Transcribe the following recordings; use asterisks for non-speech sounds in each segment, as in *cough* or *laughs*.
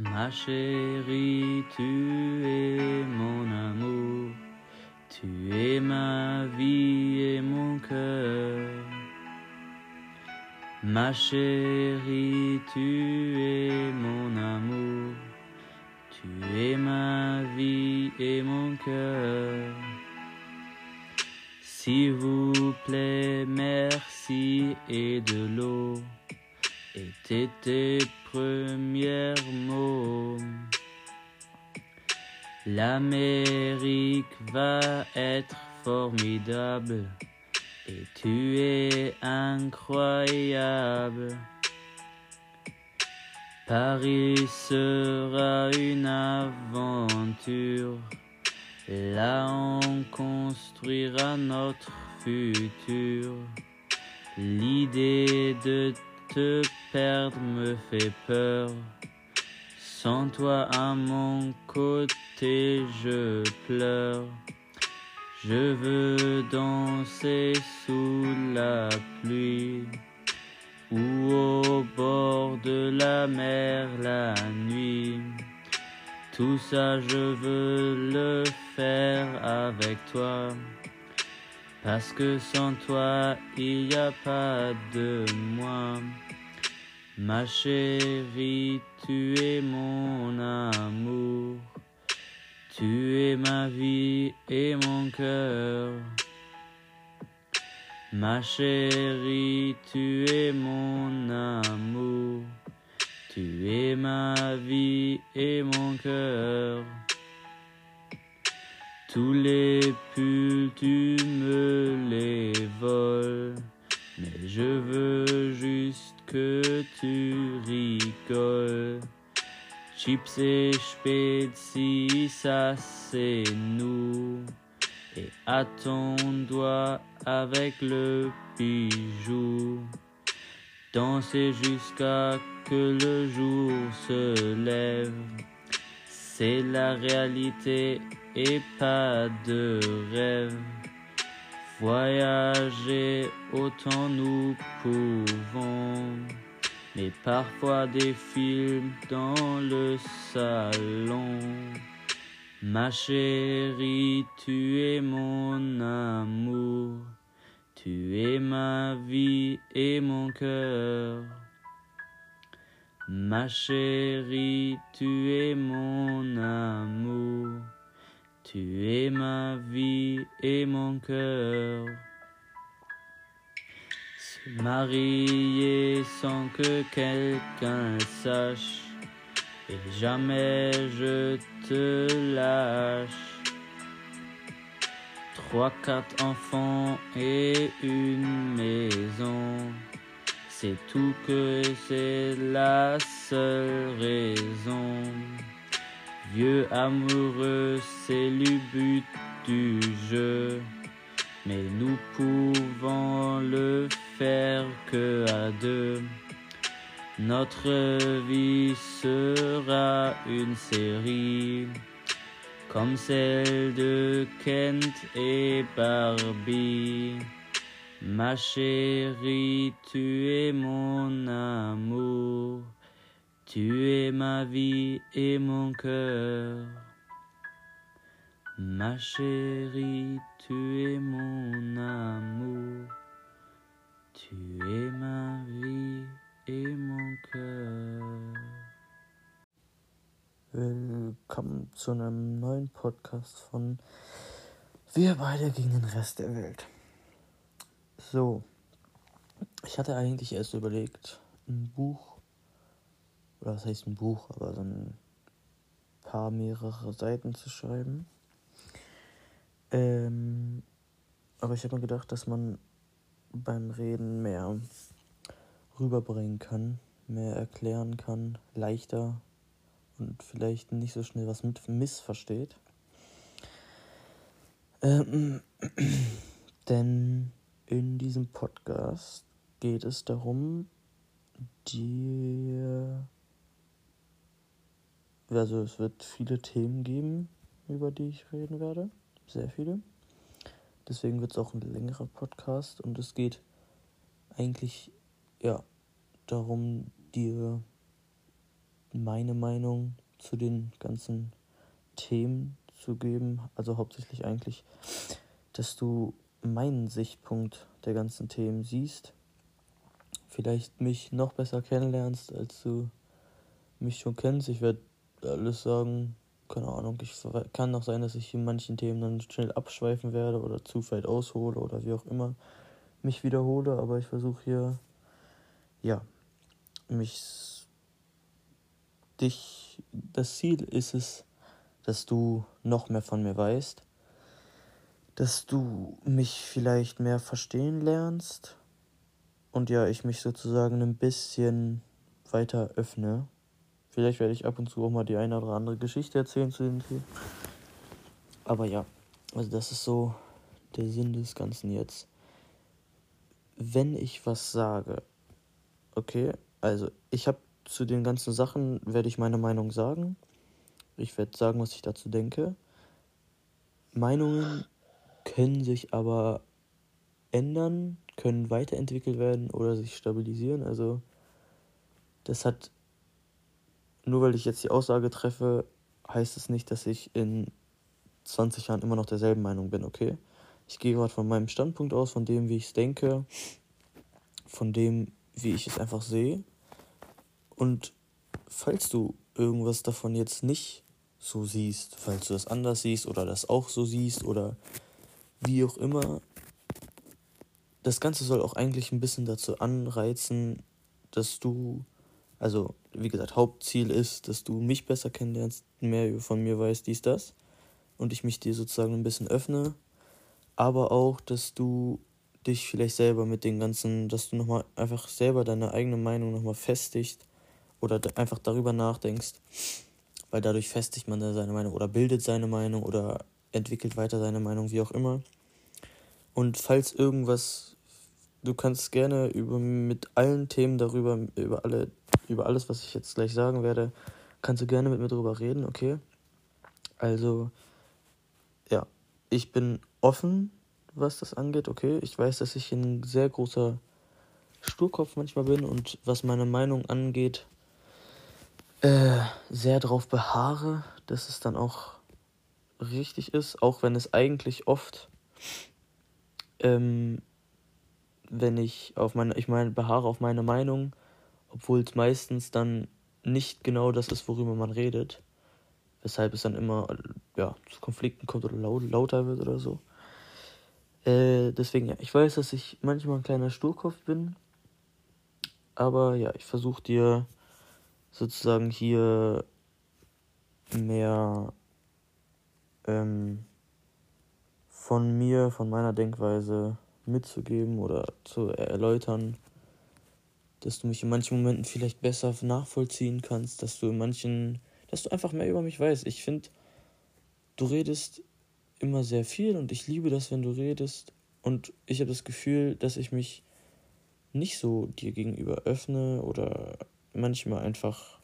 Ma chérie, tu es mon amour, tu es ma vie et mon cœur. Ma chérie, tu es mon amour, tu es ma vie et mon cœur. S'il vous plaît, merci et de l'eau étaient tes premiers mots. L'Amérique va être formidable et tu es incroyable. Paris sera une aventure. Là on construira notre futur. L'idée de te perdre me fait peur. Sans toi à mon côté, je pleure. Je veux danser sous la pluie ou au bord de la mer la nuit. Tout ça, je veux le faire avec toi. Parce que sans toi, il n'y a pas de moi. Ma chérie, tu es mon amour. Tu es ma vie et mon cœur. Ma chérie, tu es mon amour. Tu es ma vie et mon cœur. Tous les pulls, tu me les voles. Mais je veux juste que tu rigoles. Chips et Spezi, ça c'est nous. Et à ton doigt avec le bijou. Danser jusqu'à que le jour se lève. C'est la réalité et pas de rêve. Voyager autant nous pouvons, mais parfois des films dans le salon. Ma chérie, tu es mon amour, tu es ma vie et mon cœur. Ma chérie, tu es mon amour. Tu es ma vie et mon cœur. Se marier sans que quelqu'un sache. Et jamais je te lâche. Trois, quatre enfants et une maison. C'est tout que c'est la seule raison. Vieux amoureux, c'est le but du jeu. Mais nous pouvons le faire que à deux. Notre vie sera une série comme celle de Kent et Barbie. Ma chérie, tu es mon amour. Tu es ma vie et mon cœur. Ma chérie, tu es mon amour. Tu es ma vie et mon cœur. Willkommen zu einem neuen Podcast von Wir beide gegen den Rest der Welt. So, ich hatte eigentlich erst überlegt, ein Buch oder was heißt ein Buch, aber so ein paar mehrere Seiten zu schreiben. Ähm, aber ich habe mir gedacht, dass man beim Reden mehr rüberbringen kann, mehr erklären kann, leichter und vielleicht nicht so schnell was mit missversteht. Ähm, *clears throat* denn in diesem Podcast geht es darum, dir also es wird viele Themen geben, über die ich reden werde. Sehr viele. Deswegen wird es auch ein längerer Podcast und es geht eigentlich ja darum, dir meine Meinung zu den ganzen Themen zu geben. Also hauptsächlich eigentlich, dass du meinen Sichtpunkt der ganzen Themen siehst. Vielleicht mich noch besser kennenlernst, als du mich schon kennst. Ich werde alles sagen, keine Ahnung. Ich kann auch sein, dass ich in manchen Themen dann schnell abschweifen werde oder zu weit aushole oder wie auch immer mich wiederhole. Aber ich versuche hier, ja, mich, dich, das Ziel ist es, dass du noch mehr von mir weißt, dass du mich vielleicht mehr verstehen lernst und ja, ich mich sozusagen ein bisschen weiter öffne. Vielleicht werde ich ab und zu auch mal die eine oder andere Geschichte erzählen zu dem Thema. Aber ja, also das ist so der Sinn des Ganzen jetzt. Wenn ich was sage, okay, also ich habe zu den ganzen Sachen, werde ich meine Meinung sagen. Ich werde sagen, was ich dazu denke. Meinungen können sich aber ändern, können weiterentwickelt werden oder sich stabilisieren. Also das hat, nur weil ich jetzt die Aussage treffe, heißt es nicht, dass ich in 20 Jahren immer noch derselben Meinung bin, okay? Ich gehe gerade von meinem Standpunkt aus, von dem, wie ich es denke, von dem, wie ich es einfach sehe. Und falls du irgendwas davon jetzt nicht so siehst, falls du das anders siehst oder das auch so siehst oder wie auch immer. Das Ganze soll auch eigentlich ein bisschen dazu anreizen, dass du, also wie gesagt, Hauptziel ist, dass du mich besser kennenlernst, mehr von mir weißt, dies, das. Und ich mich dir sozusagen ein bisschen öffne. Aber auch, dass du dich vielleicht selber mit den ganzen, dass du nochmal einfach selber deine eigene Meinung nochmal festigst oder einfach darüber nachdenkst weil dadurch festigt man seine Meinung oder bildet seine Meinung oder entwickelt weiter seine Meinung, wie auch immer. Und falls irgendwas, du kannst gerne über mit allen Themen darüber, über alle, über alles, was ich jetzt gleich sagen werde, kannst du gerne mit mir darüber reden, okay? Also, ja, ich bin offen, was das angeht, okay? Ich weiß, dass ich ein sehr großer Sturkopf manchmal bin und was meine Meinung angeht, äh, sehr darauf beharre, dass es dann auch richtig ist, auch wenn es eigentlich oft, ähm, wenn ich auf meine, ich meine, beharre auf meine Meinung, obwohl es meistens dann nicht genau das ist, worüber man redet, weshalb es dann immer ja, zu Konflikten kommt oder laut, lauter wird oder so. Äh, deswegen, ja, ich weiß, dass ich manchmal ein kleiner Sturkopf bin, aber ja, ich versuche dir sozusagen hier mehr ähm, von mir, von meiner Denkweise mitzugeben oder zu erläutern, dass du mich in manchen Momenten vielleicht besser nachvollziehen kannst, dass du in manchen, dass du einfach mehr über mich weißt. Ich finde, du redest immer sehr viel und ich liebe das, wenn du redest. Und ich habe das Gefühl, dass ich mich nicht so dir gegenüber öffne oder manchmal einfach.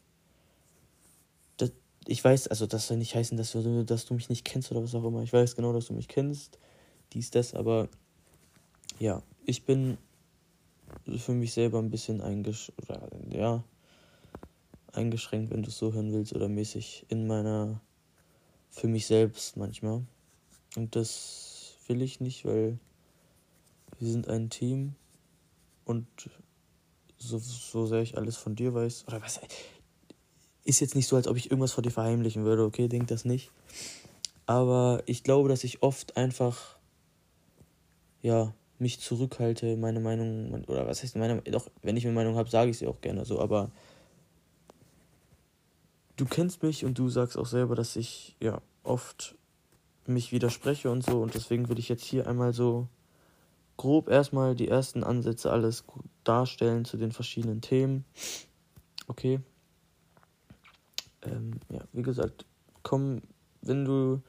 Das, ich weiß, also das soll nicht heißen, dass du, dass du mich nicht kennst oder was auch immer. Ich weiß genau, dass du mich kennst. Dies, das, aber ja, ich bin für mich selber ein bisschen eingesch ja, eingeschränkt, wenn du es so hören willst, oder mäßig in meiner, für mich selbst manchmal. Und das will ich nicht, weil wir sind ein Team und so, so sehr ich alles von dir weiß, oder was, ist jetzt nicht so, als ob ich irgendwas vor dir verheimlichen würde, okay, denk das nicht. Aber ich glaube, dass ich oft einfach, ja, mich zurückhalte, meine Meinung, oder was heißt meine, doch, wenn ich eine Meinung habe, sage ich sie auch gerne so, aber du kennst mich und du sagst auch selber, dass ich, ja, oft mich widerspreche und so, und deswegen will ich jetzt hier einmal so grob erstmal die ersten Ansätze alles darstellen zu den verschiedenen Themen. Okay. Ähm, ja, wie gesagt, komm, wenn du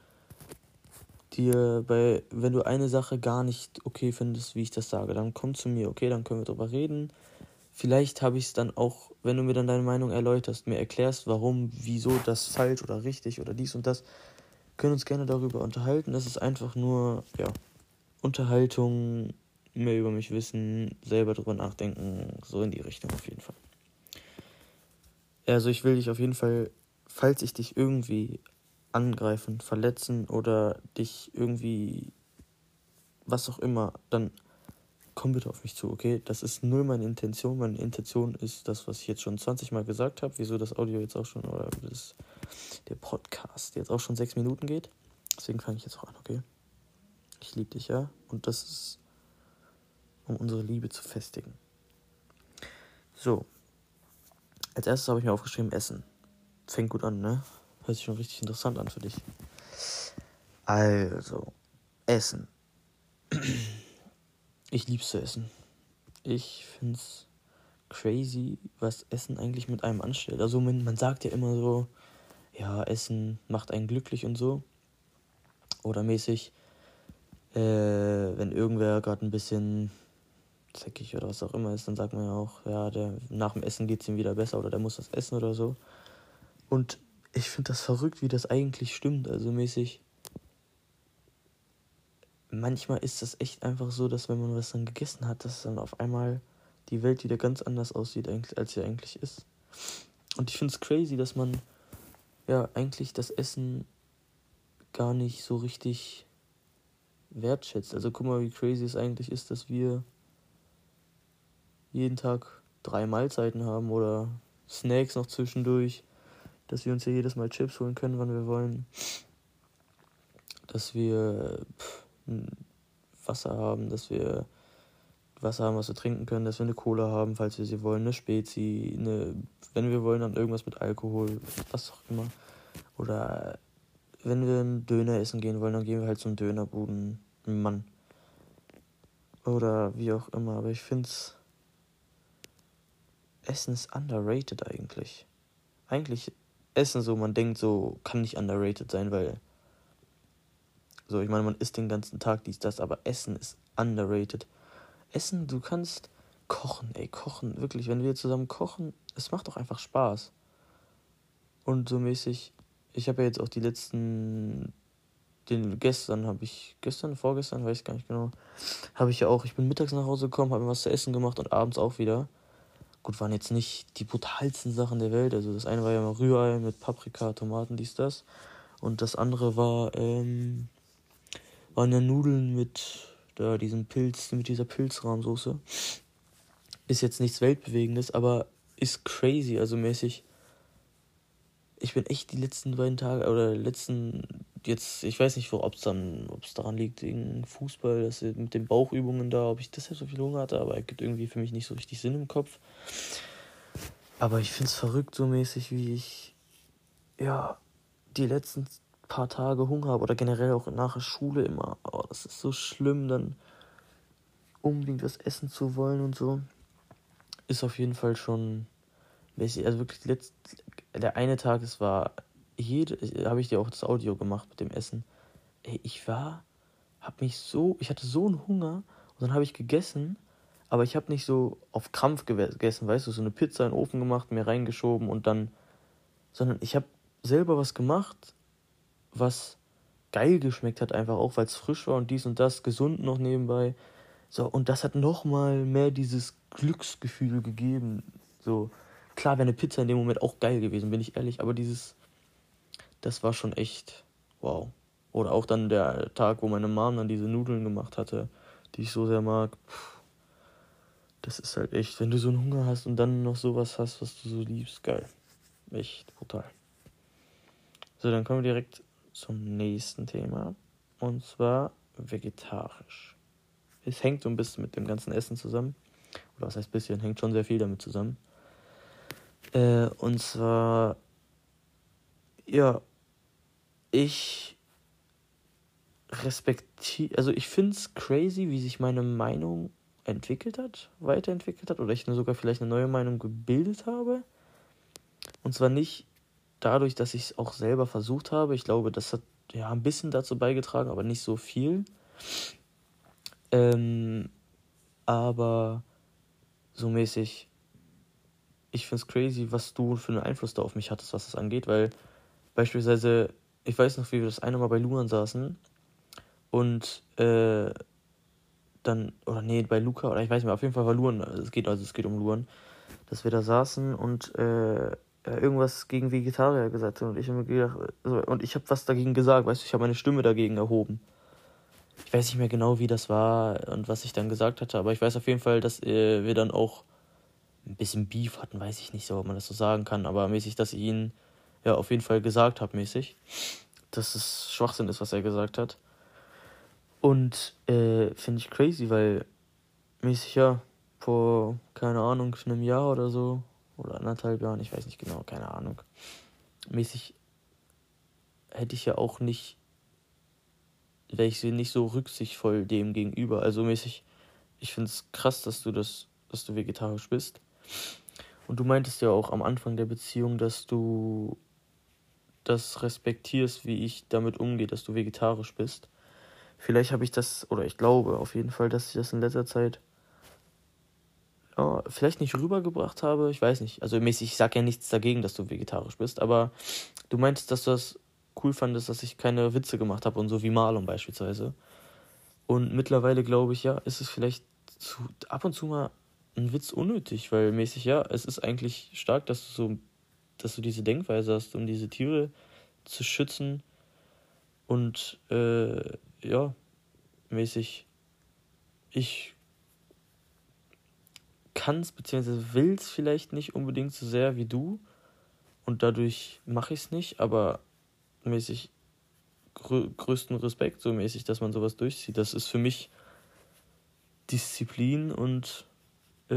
dir bei, wenn du eine Sache gar nicht okay findest, wie ich das sage, dann komm zu mir, okay, dann können wir drüber reden. Vielleicht habe ich es dann auch, wenn du mir dann deine Meinung erläuterst, mir erklärst, warum, wieso das falsch oder richtig oder dies und das, können uns gerne darüber unterhalten. Das ist einfach nur, ja, Unterhaltung, mehr über mich wissen, selber drüber nachdenken, so in die Richtung auf jeden Fall. Also ich will dich auf jeden Fall, falls ich dich irgendwie angreifen, verletzen oder dich irgendwie was auch immer, dann komm bitte auf mich zu, okay? Das ist null meine Intention. Meine Intention ist das, was ich jetzt schon 20 Mal gesagt habe, wieso das Audio jetzt auch schon, oder das, der Podcast jetzt auch schon sechs Minuten geht. Deswegen fange ich jetzt auch an, okay? Ich liebe dich, ja? Und das ist, um unsere Liebe zu festigen. So. Als erstes habe ich mir aufgeschrieben, Essen. Fängt gut an, ne? Hört sich schon richtig interessant an für dich. Also, Essen. Ich lieb's zu essen. Ich find's crazy, was Essen eigentlich mit einem anstellt. Also man, man sagt ja immer so, ja, Essen macht einen glücklich und so. Oder mäßig, äh, wenn irgendwer gerade ein bisschen zäckig oder was auch immer ist, dann sagt man ja auch, ja, der, nach dem Essen geht's ihm wieder besser oder der muss das essen oder so. Und ich finde das verrückt, wie das eigentlich stimmt. Also mäßig, manchmal ist das echt einfach so, dass wenn man was dann gegessen hat, dass dann auf einmal die Welt wieder ganz anders aussieht, als sie eigentlich ist. Und ich finde es crazy, dass man ja eigentlich das Essen gar nicht so richtig wertschätzt. Also guck mal, wie crazy es eigentlich ist, dass wir jeden Tag drei Mahlzeiten haben oder Snacks noch zwischendurch, dass wir uns ja jedes Mal Chips holen können, wann wir wollen, dass wir pff, Wasser haben, dass wir Wasser haben, was wir trinken können, dass wir eine Cola haben, falls wir sie wollen, eine Spezi, eine, wenn wir wollen, dann irgendwas mit Alkohol, was auch immer. Oder wenn wir einen Döner essen gehen wollen, dann gehen wir halt zum Dönerbuden, Mann. Oder wie auch immer, aber ich find's. Essen ist underrated eigentlich. Eigentlich Essen so, man denkt so, kann nicht underrated sein, weil so, ich meine, man isst den ganzen Tag dies, das, aber Essen ist underrated. Essen, du kannst kochen, ey, kochen, wirklich, wenn wir zusammen kochen, es macht doch einfach Spaß. Und so mäßig, ich habe ja jetzt auch die letzten, den gestern habe ich, gestern, vorgestern, weiß ich gar nicht genau, habe ich ja auch, ich bin mittags nach Hause gekommen, habe mir was zu essen gemacht und abends auch wieder. Gut, waren jetzt nicht die brutalsten Sachen der Welt. Also das eine war ja mal Rührei mit Paprika, Tomaten, dies, das. Und das andere war, ähm, waren ja Nudeln mit da diesem Pilz, mit dieser Pilzrahmsoße. Ist jetzt nichts Weltbewegendes, aber ist crazy, also mäßig. Ich bin echt die letzten beiden Tage oder letzten jetzt, ich weiß nicht, ob es dann, ob es daran liegt, wegen Fußball, dass mit den Bauchübungen da, ob ich deshalb so viel Hunger hatte, aber es gibt irgendwie für mich nicht so richtig Sinn im Kopf. Aber ich finde es verrückt so mäßig, wie ich ja die letzten paar Tage Hunger habe oder generell auch nach der Schule immer. Oh, das ist so schlimm, dann unbedingt was essen zu wollen und so. Ist auf jeden Fall schon. Also wirklich, letzt, der eine Tag, es war jede, habe ich dir auch das Audio gemacht mit dem Essen. Ey, ich war, hab mich so, ich hatte so einen Hunger und dann habe ich gegessen, aber ich habe nicht so auf Krampf gegessen, weißt du, so eine Pizza in den Ofen gemacht, mir reingeschoben und dann, sondern ich habe selber was gemacht, was geil geschmeckt hat, einfach auch, weil es frisch war und dies und das, gesund noch nebenbei. So, und das hat nochmal mehr dieses Glücksgefühl gegeben. So, klar wäre eine Pizza in dem Moment auch geil gewesen, bin ich ehrlich, aber dieses, das war schon echt wow. Oder auch dann der Tag, wo meine Mom dann diese Nudeln gemacht hatte, die ich so sehr mag. Puh, das ist halt echt, wenn du so einen Hunger hast und dann noch sowas hast, was du so liebst, geil. Echt brutal. So, dann kommen wir direkt zum nächsten Thema. Und zwar vegetarisch. Es hängt so ein bisschen mit dem ganzen Essen zusammen. Oder was heißt bisschen, hängt schon sehr viel damit zusammen. Äh, und zwar, ja, ich respektiere, also ich finde es crazy, wie sich meine Meinung entwickelt hat, weiterentwickelt hat, oder ich sogar vielleicht eine neue Meinung gebildet habe. Und zwar nicht dadurch, dass ich es auch selber versucht habe, ich glaube, das hat ja ein bisschen dazu beigetragen, aber nicht so viel. Ähm, aber so mäßig, ich finde es crazy, was du für einen Einfluss da auf mich hattest, was das angeht, weil beispielsweise, ich weiß noch, wie wir das eine Mal bei Luan saßen und äh, dann, oder nee, bei Luca, oder ich weiß nicht mehr, auf jeden Fall war Luan, es geht also, es geht um Luan, dass wir da saßen und äh, irgendwas gegen Vegetarier gesagt hat. Und ich habe gedacht, also, und ich habe was dagegen gesagt, weißt du, ich habe meine Stimme dagegen erhoben. Ich weiß nicht mehr genau, wie das war und was ich dann gesagt hatte, aber ich weiß auf jeden Fall, dass äh, wir dann auch ein bisschen Beef hatten, weiß ich nicht so, ob man das so sagen kann, aber mäßig, dass ihn ja auf jeden Fall gesagt habe, mäßig, dass es Schwachsinn ist, was er gesagt hat. Und äh, finde ich crazy, weil mäßig ja vor, keine Ahnung, einem Jahr oder so, oder anderthalb Jahren, ich weiß nicht genau, keine Ahnung, mäßig hätte ich ja auch nicht, wäre ich nicht so rücksichtsvoll dem gegenüber. Also mäßig, ich finde es krass, dass du das, dass du vegetarisch bist. Und du meintest ja auch am Anfang der Beziehung, dass du das respektierst, wie ich damit umgehe, dass du vegetarisch bist. Vielleicht habe ich das, oder ich glaube auf jeden Fall, dass ich das in letzter Zeit ja, vielleicht nicht rübergebracht habe. Ich weiß nicht. Also mäßig, ich sage ja nichts dagegen, dass du vegetarisch bist, aber du meintest, dass du das cool fandest, dass ich keine Witze gemacht habe und so wie Marlon beispielsweise. Und mittlerweile glaube ich, ja, ist es vielleicht zu, ab und zu mal ein Witz unnötig, weil mäßig, ja, es ist eigentlich stark, dass du so, dass du diese Denkweise hast, um diese Tiere zu schützen und äh, ja, mäßig, ich kann es bzw. will es vielleicht nicht unbedingt so sehr wie du und dadurch mache ich es nicht, aber mäßig grö größten Respekt, so mäßig, dass man sowas durchzieht. Das ist für mich Disziplin und äh,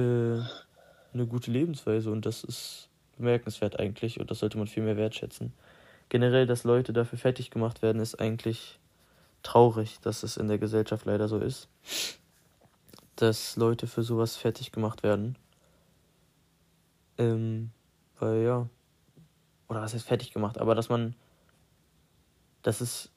eine gute Lebensweise und das ist bemerkenswert eigentlich und das sollte man viel mehr wertschätzen. Generell, dass Leute dafür fertig gemacht werden, ist eigentlich traurig, dass es in der Gesellschaft leider so ist, dass Leute für sowas fertig gemacht werden. Ähm, weil ja, oder was heißt fertig gemacht, aber dass man, dass es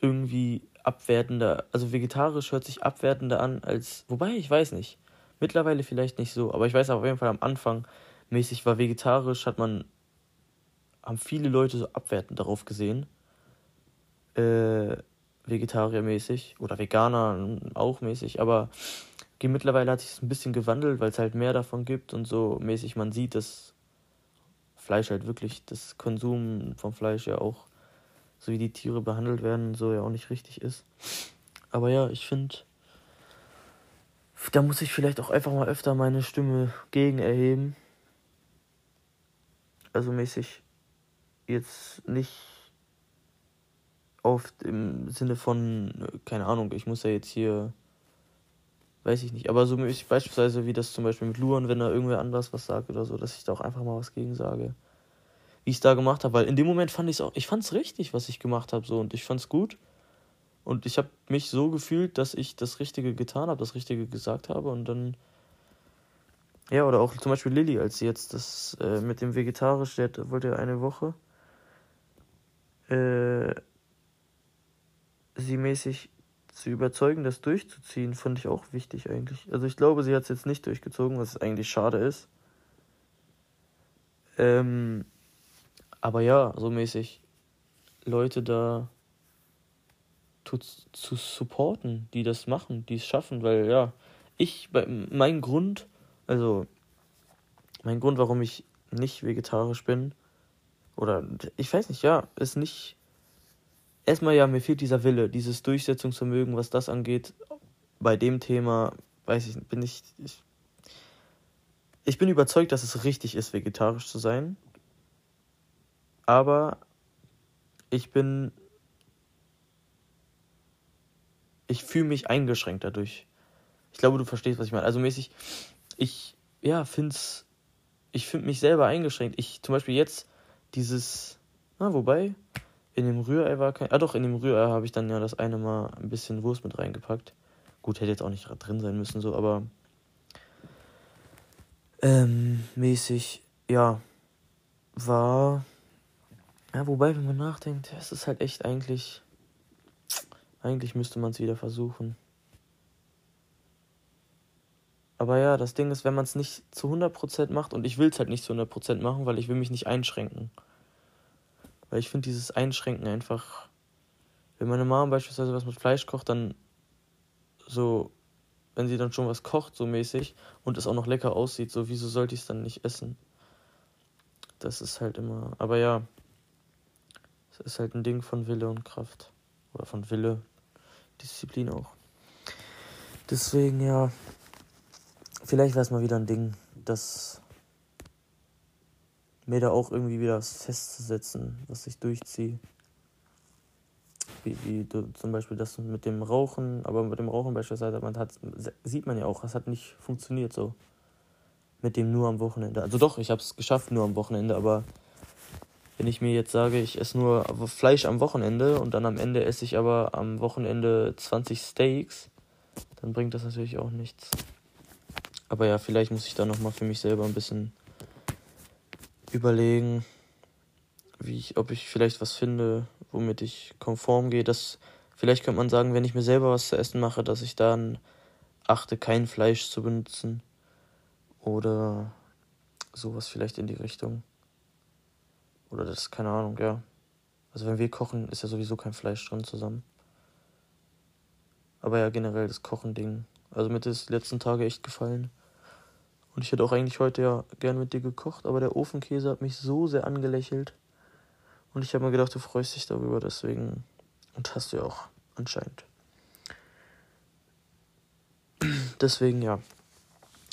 irgendwie abwertender, also vegetarisch hört sich abwertender an als, wobei ich weiß nicht, mittlerweile vielleicht nicht so, aber ich weiß auf jeden Fall am Anfang mäßig war vegetarisch, hat man, haben viele Leute so abwertend darauf gesehen, äh, Vegetariermäßig oder Veganer auch mäßig, aber mittlerweile hat sich es ein bisschen gewandelt, weil es halt mehr davon gibt und so mäßig man sieht, dass Fleisch halt wirklich, das Konsum von Fleisch ja auch, so wie die Tiere behandelt werden, so ja auch nicht richtig ist. Aber ja, ich finde, da muss ich vielleicht auch einfach mal öfter meine Stimme gegen erheben. Also mäßig jetzt nicht oft im Sinne von, keine Ahnung, ich muss ja jetzt hier, weiß ich nicht, aber so ich, beispielsweise wie das zum Beispiel mit Luan, wenn er irgendwer anders was sagt oder so, dass ich da auch einfach mal was gegen sage. Wie ich es da gemacht habe, weil in dem Moment fand ich es auch, ich fand es richtig, was ich gemacht habe, so und ich fand es gut. Und ich habe mich so gefühlt, dass ich das Richtige getan habe, das Richtige gesagt habe und dann. Ja, oder auch zum Beispiel Lilly, als sie jetzt das äh, mit dem Vegetarisch, der wollte ja eine Woche. Äh, sie mäßig zu überzeugen, das durchzuziehen, fand ich auch wichtig eigentlich. Also ich glaube, sie hat es jetzt nicht durchgezogen, was eigentlich schade ist. Ähm, aber ja, so mäßig Leute da zu, zu supporten, die das machen, die es schaffen, weil ja, ich, mein Grund, also mein Grund, warum ich nicht vegetarisch bin, oder ich weiß nicht, ja, ist nicht erstmal ja, mir fehlt dieser Wille, dieses Durchsetzungsvermögen, was das angeht. Bei dem Thema, weiß ich, bin ich, ich. Ich bin überzeugt, dass es richtig ist, vegetarisch zu sein. Aber ich bin. Ich fühle mich eingeschränkt dadurch. Ich glaube, du verstehst, was ich meine. Also mäßig, ich, ja, find's. Ich finde mich selber eingeschränkt. Ich, zum Beispiel jetzt, dieses. Na, wobei, in dem Rührei war kein. Ah doch, in dem Rührei habe ich dann ja das eine Mal ein bisschen Wurst mit reingepackt. Gut, hätte jetzt auch nicht drin sein müssen, so, aber. Ähm, mäßig, ja. War. Ja, wobei, wenn man nachdenkt, es ist halt echt eigentlich. Eigentlich müsste man es wieder versuchen. Aber ja, das Ding ist, wenn man es nicht zu 100% macht, und ich will es halt nicht zu 100% machen, weil ich will mich nicht einschränken. Weil ich finde dieses Einschränken einfach. Wenn meine Mama beispielsweise was mit Fleisch kocht, dann so, wenn sie dann schon was kocht, so mäßig, und es auch noch lecker aussieht, so, wieso sollte ich es dann nicht essen? das ist halt immer. Aber ja, es ist halt ein Ding von Wille und Kraft. Oder von Wille, Disziplin auch. Deswegen, ja, vielleicht wäre es mal wieder ein Ding, das mir da auch irgendwie wieder was festzusetzen, was ich durchziehe. Wie, wie du, zum Beispiel das mit dem Rauchen, aber mit dem Rauchen beispielsweise, man hat, sieht man ja auch, es hat nicht funktioniert so. Mit dem nur am Wochenende. Also doch, ich habe es geschafft nur am Wochenende, aber wenn ich mir jetzt sage, ich esse nur Fleisch am Wochenende und dann am Ende esse ich aber am Wochenende 20 Steaks, dann bringt das natürlich auch nichts. Aber ja, vielleicht muss ich da nochmal für mich selber ein bisschen überlegen, wie ich, ob ich vielleicht was finde, womit ich konform gehe. Das, vielleicht könnte man sagen, wenn ich mir selber was zu essen mache, dass ich dann achte, kein Fleisch zu benutzen. Oder sowas vielleicht in die Richtung. Oder das, keine Ahnung, ja. Also wenn wir kochen, ist ja sowieso kein Fleisch drin zusammen. Aber ja, generell das Kochen-Ding. Also mir das letzten Tage echt gefallen. Und ich hätte auch eigentlich heute ja gern mit dir gekocht, aber der Ofenkäse hat mich so sehr angelächelt. Und ich habe mir gedacht, du freust dich darüber, deswegen. Und hast du ja auch anscheinend. Deswegen ja.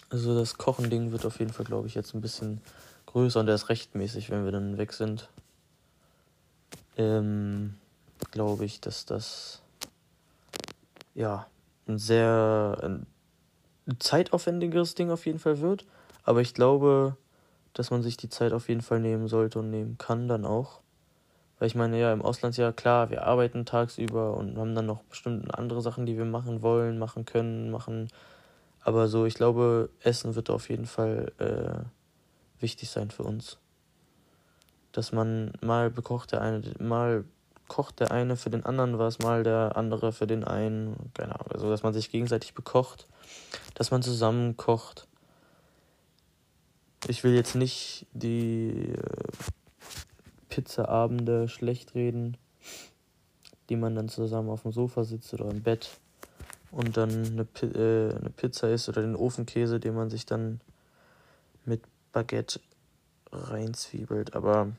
Also das Kochen-Ding wird auf jeden Fall, glaube ich, jetzt ein bisschen größer und er ist rechtmäßig, wenn wir dann weg sind. Ähm, glaube ich, dass das ja ein sehr ein zeitaufwendigeres Ding auf jeden Fall wird. Aber ich glaube, dass man sich die Zeit auf jeden Fall nehmen sollte und nehmen kann dann auch. Weil ich meine, ja, im Auslandsjahr, klar, wir arbeiten tagsüber und haben dann noch bestimmt andere Sachen, die wir machen wollen, machen können, machen. Aber so, ich glaube, Essen wird auf jeden Fall äh, wichtig sein für uns. Dass man mal bekocht der eine, mal kocht der eine für den anderen was, mal der andere für den einen, keine Ahnung, also dass man sich gegenseitig bekocht, dass man zusammen kocht. Ich will jetzt nicht die äh, Pizzaabende schlecht reden, die man dann zusammen auf dem Sofa sitzt oder im Bett und dann eine, äh, eine Pizza isst oder den Ofenkäse, den man sich dann mit Baguette reinzwiebelt, aber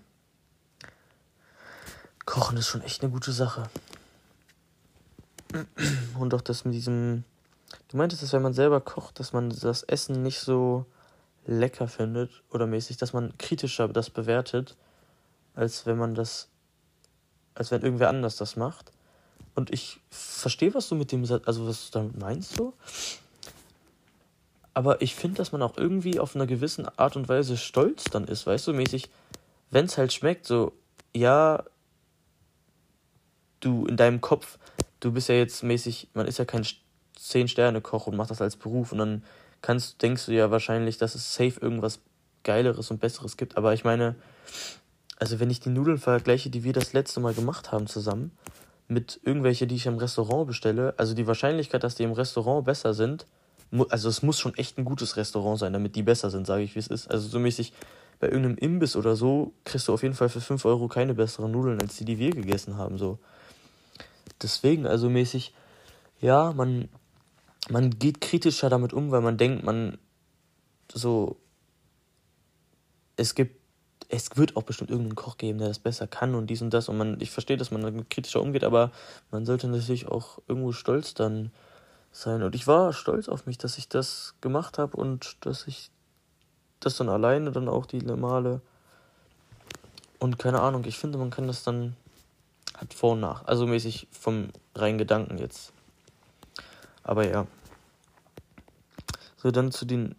Kochen ist schon echt eine gute Sache. Und auch das mit diesem. Du meintest, dass wenn man selber kocht, dass man das Essen nicht so lecker findet oder mäßig, dass man kritischer das bewertet, als wenn man das. als wenn irgendwer anders das macht. Und ich verstehe, was du mit dem. also was du damit meinst so. Aber ich finde, dass man auch irgendwie auf einer gewissen Art und Weise stolz dann ist, weißt du, mäßig, wenn es halt schmeckt, so, ja, du in deinem Kopf, du bist ja jetzt mäßig, man ist ja kein Zehn-Sterne-Koch und macht das als Beruf und dann kannst, denkst du ja wahrscheinlich, dass es safe irgendwas Geileres und Besseres gibt. Aber ich meine, also wenn ich die Nudeln vergleiche, die wir das letzte Mal gemacht haben zusammen, mit irgendwelche, die ich im Restaurant bestelle, also die Wahrscheinlichkeit, dass die im Restaurant besser sind, also es muss schon echt ein gutes Restaurant sein, damit die besser sind, sage ich, wie es ist. Also so mäßig bei irgendeinem Imbiss oder so kriegst du auf jeden Fall für 5 Euro keine besseren Nudeln als die, die wir gegessen haben, so. Deswegen, also mäßig, ja, man, man geht kritischer damit um, weil man denkt, man so, es gibt, es wird auch bestimmt irgendeinen Koch geben, der das besser kann und dies und das und man, ich verstehe, dass man kritischer umgeht, aber man sollte natürlich auch irgendwo stolz dann sein. Und ich war stolz auf mich, dass ich das gemacht habe und dass ich das dann alleine dann auch die Male. Und keine Ahnung, ich finde, man kann das dann. Hat Vor- und Nach. Also mäßig vom reinen Gedanken jetzt. Aber ja. So, dann zu den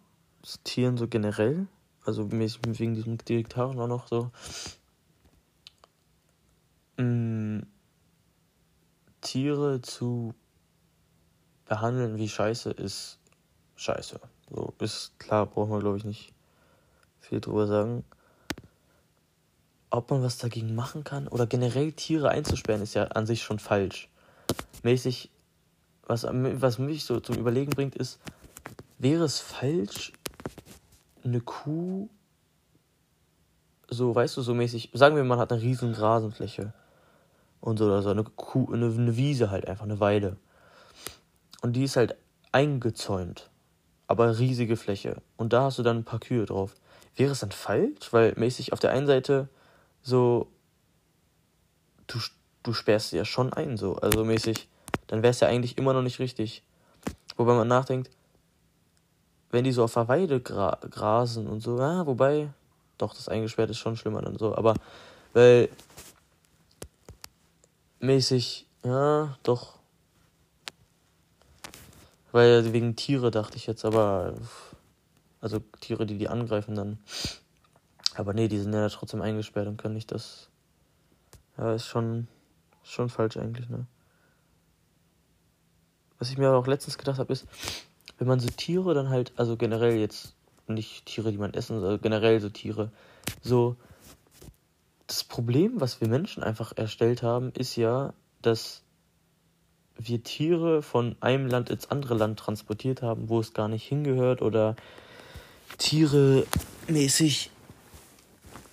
Tieren so generell. Also wegen diesem Direktaren auch noch so. Mm, Tiere zu behandeln wie Scheiße ist Scheiße. So ist klar, brauchen wir glaube ich nicht viel drüber sagen. Ob man was dagegen machen kann oder generell Tiere einzusperren, ist ja an sich schon falsch. Mäßig, was, was mich so zum Überlegen bringt, ist, wäre es falsch, eine Kuh so, weißt du, so mäßig, sagen wir, man hat eine riesen Rasenfläche und so oder so, eine Kuh, eine, eine Wiese halt einfach, eine Weide. Und die ist halt eingezäunt. aber riesige Fläche. Und da hast du dann ein paar Kühe drauf. Wäre es dann falsch? Weil mäßig auf der einen Seite so, du, du sperrst sie ja schon ein, so. Also mäßig, dann wäre es ja eigentlich immer noch nicht richtig. Wobei man nachdenkt, wenn die so auf der Weide gra grasen und so, ja, wobei, doch, das eingesperrt ist schon schlimmer dann so, aber, weil, mäßig, ja, doch. Weil wegen Tiere dachte ich jetzt, aber, also Tiere, die die angreifen dann. Aber nee, die sind ja trotzdem eingesperrt und können nicht das. Ja, ist schon, schon falsch eigentlich, ne? Was ich mir auch letztens gedacht habe, ist, wenn man so Tiere dann halt, also generell jetzt nicht Tiere, die man essen, sondern generell so Tiere, so das Problem, was wir Menschen einfach erstellt haben, ist ja, dass wir Tiere von einem Land ins andere Land transportiert haben, wo es gar nicht hingehört oder Tiere mäßig,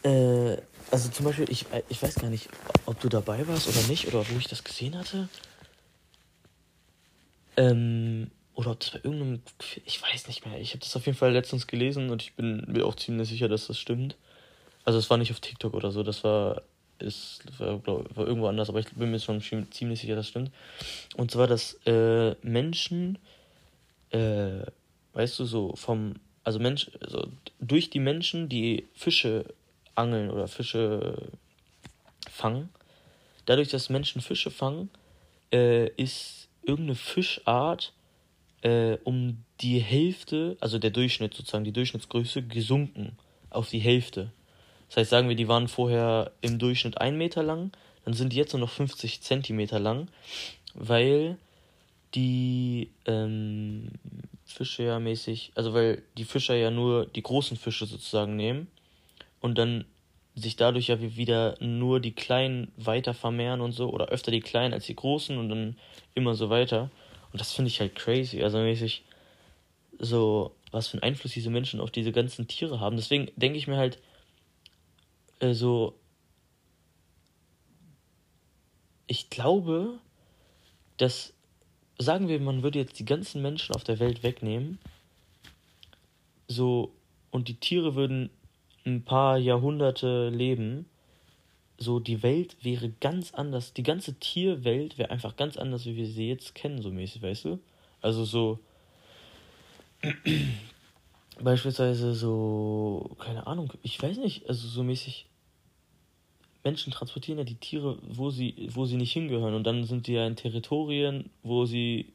äh, also zum Beispiel, ich, ich weiß gar nicht, ob du dabei warst oder nicht oder wo ich das gesehen hatte. Ähm, oder ob das bei irgendeinem, ich weiß nicht mehr. Ich habe das auf jeden Fall letztens gelesen und ich bin mir auch ziemlich sicher, dass das stimmt. Also es war nicht auf TikTok oder so, das war, ist, war, glaub, war irgendwo anders, aber ich bin mir schon ziemlich sicher, dass das stimmt. Und zwar, dass äh, Menschen, äh, weißt du, so vom, also Mensch, also durch die Menschen, die Fische angeln oder Fische fangen, dadurch, dass Menschen Fische fangen, äh, ist irgendeine Fischart äh, um die Hälfte, also der Durchschnitt sozusagen, die Durchschnittsgröße gesunken auf die Hälfte. Das heißt, sagen wir, die waren vorher im Durchschnitt 1 Meter lang, dann sind die jetzt nur noch 50 Zentimeter lang, weil die ähm, Fische ja mäßig, also weil die Fischer ja nur die großen Fische sozusagen nehmen und dann sich dadurch ja wieder nur die kleinen weiter vermehren und so, oder öfter die kleinen als die großen und dann immer so weiter. Und das finde ich halt crazy. Also mäßig so, was für einen Einfluss diese Menschen auf diese ganzen Tiere haben. Deswegen denke ich mir halt äh, so, ich glaube, dass, sagen wir, man würde jetzt die ganzen Menschen auf der Welt wegnehmen, so, und die Tiere würden ein paar Jahrhunderte leben, so die Welt wäre ganz anders. Die ganze Tierwelt wäre einfach ganz anders, wie wir sie jetzt kennen, so mäßig, weißt du? Also so. *clears throat* beispielsweise so, keine Ahnung, ich weiß nicht, also so mäßig. Menschen transportieren ja die Tiere, wo sie, wo sie nicht hingehören. Und dann sind die ja in Territorien, wo sie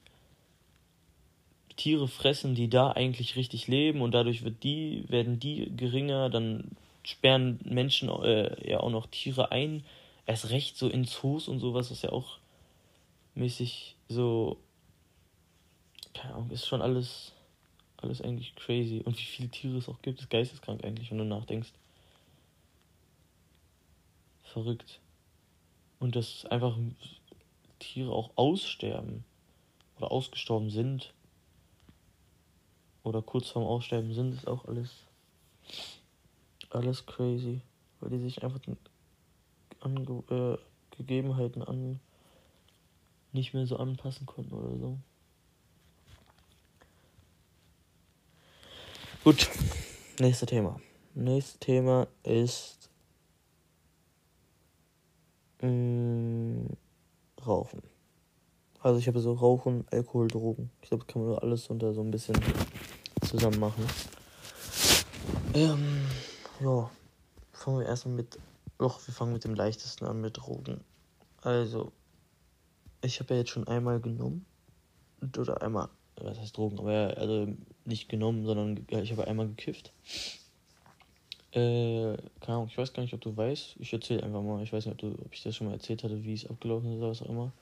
Tiere fressen, die da eigentlich richtig leben und dadurch wird die, werden die geringer, dann sperren Menschen äh, ja auch noch Tiere ein, erst recht so in Zoos und sowas, was ja auch mäßig so, keine Ahnung, ist schon alles, alles eigentlich crazy. Und wie viele Tiere es auch gibt, ist geisteskrank eigentlich, wenn du nachdenkst. Verrückt. Und dass einfach Tiere auch aussterben oder ausgestorben sind oder kurz vorm Aussterben sind, ist auch alles alles crazy, weil die sich einfach den Ange äh, Gegebenheiten an nicht mehr so anpassen konnten oder so. Gut, nächstes Thema. Nächstes Thema ist mh, mm, Rauchen. Also ich habe so Rauchen, Alkohol, Drogen. Ich glaube, kann man alles unter so ein bisschen zusammen machen. Ähm, ja, fangen wir erstmal mit. Doch, wir fangen mit dem leichtesten an, mit Drogen. Also, ich habe ja jetzt schon einmal genommen. Oder einmal, was heißt Drogen? Aber ja, also nicht genommen, sondern ich habe einmal gekifft. Äh, keine Ahnung, ich weiß gar nicht, ob du weißt. Ich erzähle einfach mal. Ich weiß nicht, ob, du, ob ich das schon mal erzählt hatte, wie es abgelaufen ist oder was auch immer.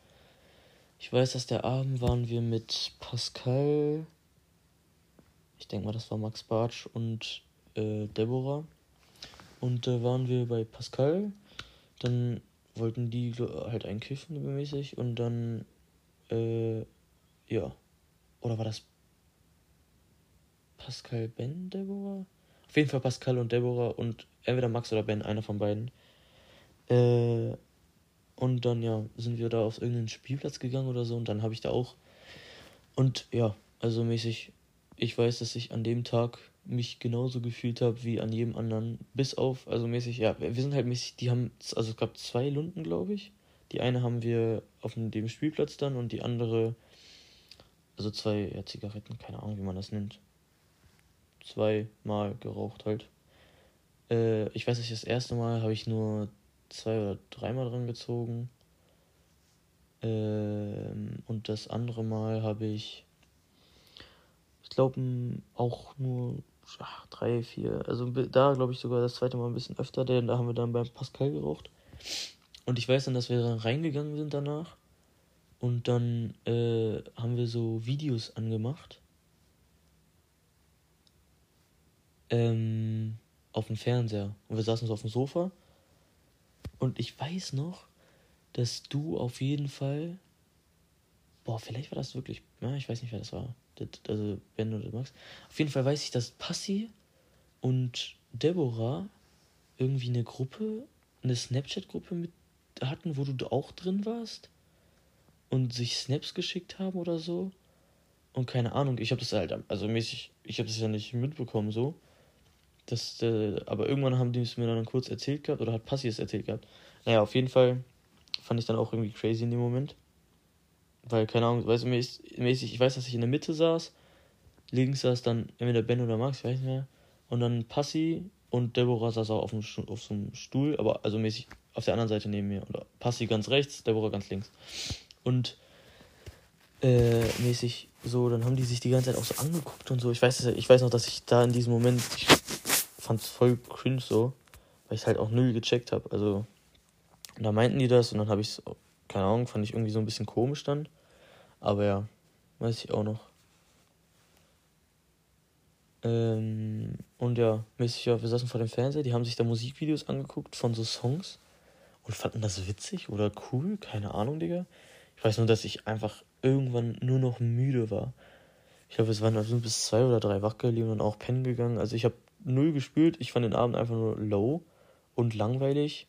Ich weiß, dass der Abend waren wir mit Pascal. Ich denke mal, das war Max Bartsch und äh, Deborah. Und da waren wir bei Pascal. Dann wollten die halt einkiffen mäßig und dann äh, ja. Oder war das Pascal, Ben, Deborah? Auf jeden Fall Pascal und Deborah und entweder Max oder Ben, einer von beiden. Äh, und dann ja, sind wir da auf irgendeinen Spielplatz gegangen oder so und dann habe ich da auch. Und ja, also mäßig ich weiß, dass ich an dem Tag mich genauso gefühlt habe wie an jedem anderen. Bis auf, also mäßig, ja, wir sind halt mäßig, die haben, also es gab zwei Lunden, glaube ich. Die eine haben wir auf dem Spielplatz dann und die andere, also zwei ja, Zigaretten, keine Ahnung, wie man das nennt. Zweimal geraucht halt. Äh, ich weiß nicht, das erste Mal habe ich nur zwei oder dreimal dran gezogen. Ähm, und das andere Mal habe ich, ich glaube, auch nur ach, drei, vier. Also da glaube ich sogar das zweite Mal ein bisschen öfter, denn da haben wir dann beim Pascal geraucht. Und ich weiß dann, dass wir dann reingegangen sind danach. Und dann äh, haben wir so Videos angemacht. Ähm, auf dem Fernseher. Und wir saßen so auf dem Sofa. Und ich weiß noch, dass du auf jeden Fall. Boah, vielleicht war das wirklich. Ja, ich weiß nicht, wer das war. Das, also Ben oder Max. Auf jeden Fall weiß ich, dass Passi und Deborah irgendwie eine Gruppe, eine Snapchat-Gruppe mit hatten, wo du auch drin warst und sich Snaps geschickt haben oder so. Und keine Ahnung, ich habe das halt, also mäßig, ich habe das ja nicht mitbekommen so. Das, äh, aber irgendwann haben die es mir dann kurz erzählt gehabt oder hat Passi es erzählt gehabt. Naja, auf jeden Fall fand ich dann auch irgendwie crazy in dem Moment. Weil, keine Ahnung, weißt du, mäßig, ich weiß, dass ich in der Mitte saß. Links saß dann entweder Ben oder Max, ich weiß nicht mehr. Und dann Passi und Deborah saß auch auf, dem, auf so einem Stuhl, aber also mäßig auf der anderen Seite neben mir. Oder Passi ganz rechts, Deborah ganz links. Und äh, mäßig so, dann haben die sich die ganze Zeit auch so angeguckt und so. Ich weiß, ich weiß noch, dass ich da in diesem Moment, ich fand es voll cringe so, weil ich halt auch null gecheckt habe. Also, da meinten die das und dann habe ich es, keine Ahnung, fand ich irgendwie so ein bisschen komisch dann. Aber ja, weiß ich auch noch. Ähm, und ja, wir saßen vor dem Fernseher, die haben sich da Musikvideos angeguckt von so Songs und fanden das witzig oder cool, keine Ahnung, Digga. Ich weiß nur, dass ich einfach irgendwann nur noch müde war. Ich glaube, es waren also bis zwei oder drei wach geblieben und auch pennen gegangen. Also ich habe null gespürt. Ich fand den Abend einfach nur low und langweilig.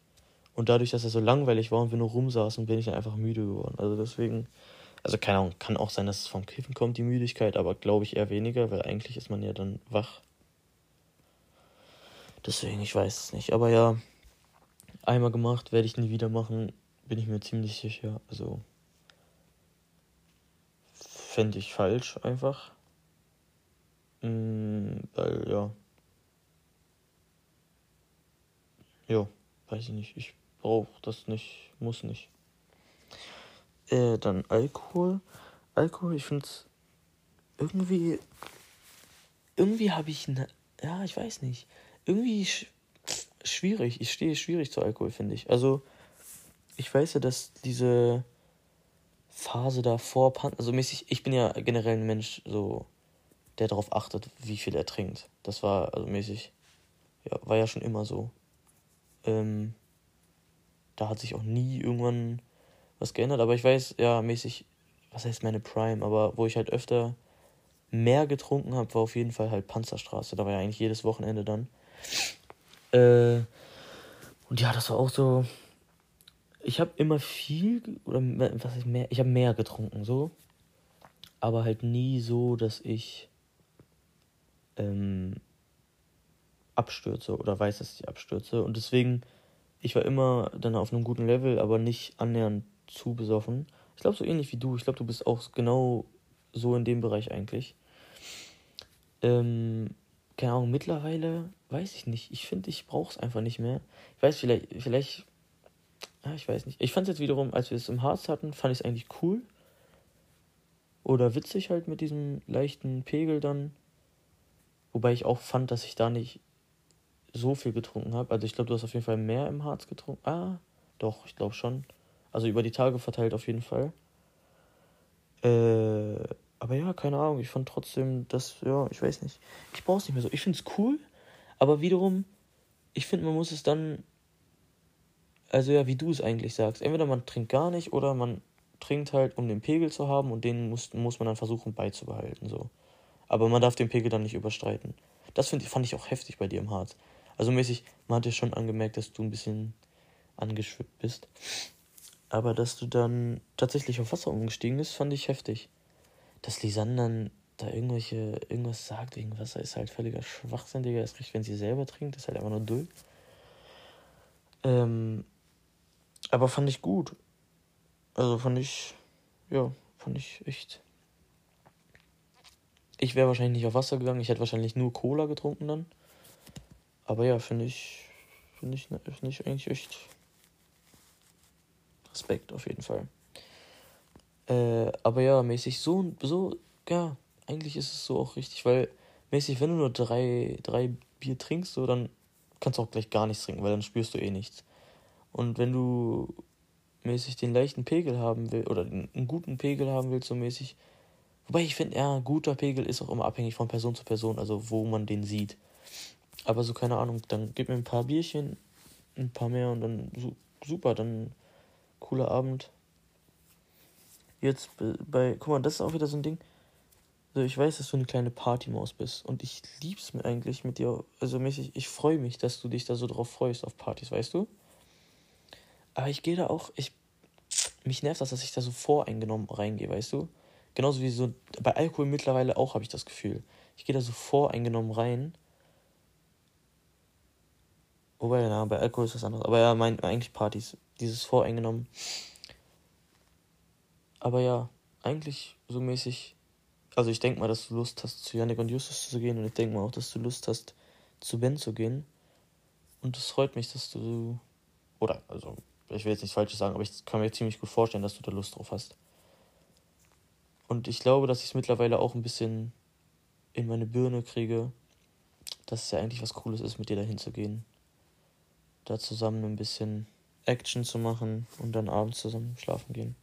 Und dadurch, dass er so langweilig war und wir nur rumsaßen, bin ich dann einfach müde geworden. Also deswegen, also keine Ahnung, kann auch sein, dass es vom Kiffen kommt, die Müdigkeit, aber glaube ich eher weniger, weil eigentlich ist man ja dann wach. Deswegen, ich weiß es nicht. Aber ja, einmal gemacht, werde ich nie wieder machen, bin ich mir ziemlich sicher. Also fände ich falsch einfach. Mm, weil, ja. Ja, weiß ich nicht. Ich brauche das nicht, muss nicht. Äh, dann Alkohol. Alkohol, ich finde es irgendwie. Irgendwie habe ich eine. Ja, ich weiß nicht. Irgendwie sch schwierig. Ich stehe schwierig zu Alkohol, finde ich. Also, ich weiß ja, dass diese Phase davor, also mäßig, ich bin ja generell ein Mensch, so, der darauf achtet, wie viel er trinkt. Das war, also mäßig, ja, war ja schon immer so. Ähm, da hat sich auch nie irgendwann was geändert, aber ich weiß, ja, mäßig, was heißt meine Prime, aber wo ich halt öfter mehr getrunken habe, war auf jeden Fall halt Panzerstraße. Da war ja eigentlich jedes Wochenende dann. Äh, und ja, das war auch so, ich habe immer viel oder was ist mehr, ich habe mehr getrunken so, aber halt nie so, dass ich ähm, abstürze oder weiß, dass ich abstürze und deswegen ich war immer dann auf einem guten Level, aber nicht annähernd zu besoffen. Ich glaube so ähnlich wie du. Ich glaube, du bist auch genau so in dem Bereich eigentlich. Ähm, keine Ahnung, mittlerweile weiß ich nicht. Ich finde, ich brauche es einfach nicht mehr. Ich weiß, vielleicht, vielleicht ja, ich weiß nicht. Ich fand es jetzt wiederum, als wir es im Harz hatten, fand ich es eigentlich cool. Oder witzig halt mit diesem leichten Pegel dann. Wobei ich auch fand, dass ich da nicht so viel getrunken habe. Also ich glaube, du hast auf jeden Fall mehr im Harz getrunken. Ah, doch, ich glaube schon. Also über die Tage verteilt auf jeden Fall. Äh, aber ja, keine Ahnung. Ich fand trotzdem, dass, ja, ich weiß nicht. Ich brauche es nicht mehr so. Ich finde es cool, aber wiederum, ich finde, man muss es dann also ja, wie du es eigentlich sagst. Entweder man trinkt gar nicht oder man trinkt halt, um den Pegel zu haben und den muss, muss man dann versuchen beizubehalten. So. Aber man darf den Pegel dann nicht überstreiten. Das find, fand ich auch heftig bei dir im Harz. Also mäßig, man hat ja schon angemerkt, dass du ein bisschen angeschwippt bist. Aber dass du dann tatsächlich auf Wasser umgestiegen bist, fand ich heftig. Dass Lisanne dann da irgendwelche, irgendwas sagt wegen Wasser, ist halt völliger Schwachsinn, Digga. Erst recht, wenn sie selber trinkt, ist halt einfach nur dull. Ähm, aber fand ich gut. Also fand ich, ja, fand ich echt. Ich wäre wahrscheinlich nicht auf Wasser gegangen, ich hätte wahrscheinlich nur Cola getrunken dann. Aber ja, finde ich, finde ich, find ich eigentlich echt Respekt auf jeden Fall. Äh, aber ja, mäßig so, so, ja, eigentlich ist es so auch richtig, weil mäßig, wenn du nur drei, drei Bier trinkst, so, dann kannst du auch gleich gar nichts trinken, weil dann spürst du eh nichts. Und wenn du mäßig den leichten Pegel haben willst, oder einen guten Pegel haben willst, so mäßig, wobei ich finde, ja, guter Pegel ist auch immer abhängig von Person zu Person, also wo man den sieht. Aber so, keine Ahnung, dann gib mir ein paar Bierchen, ein paar mehr und dann super, dann cooler Abend. Jetzt bei, guck mal, das ist auch wieder so ein Ding. Also ich weiß, dass du eine kleine Partymaus bist und ich lieb's mir eigentlich mit dir, also mäßig, ich freue mich, dass du dich da so drauf freust auf Partys, weißt du? Aber ich gehe da auch, ich, mich nervt das, dass ich da so voreingenommen reingehe, weißt du? Genauso wie so, bei Alkohol mittlerweile auch habe ich das Gefühl. Ich gehe da so voreingenommen rein. Wobei, na, bei Alkohol ist das anders. Aber ja, mein, eigentlich Partys. Dieses voreingenommen. Aber ja, eigentlich so mäßig. Also ich denke mal, dass du Lust hast, zu Yannick und Justus zu gehen. Und ich denke mal auch, dass du Lust hast, zu Ben zu gehen. Und es freut mich, dass du. Oder, also, ich will jetzt nichts Falsches sagen, aber ich kann mir ziemlich gut vorstellen, dass du da Lust drauf hast. Und ich glaube, dass ich es mittlerweile auch ein bisschen in meine Birne kriege, dass es ja eigentlich was Cooles ist, mit dir dahin zu gehen. Da zusammen ein bisschen Action zu machen und dann abends zusammen schlafen gehen.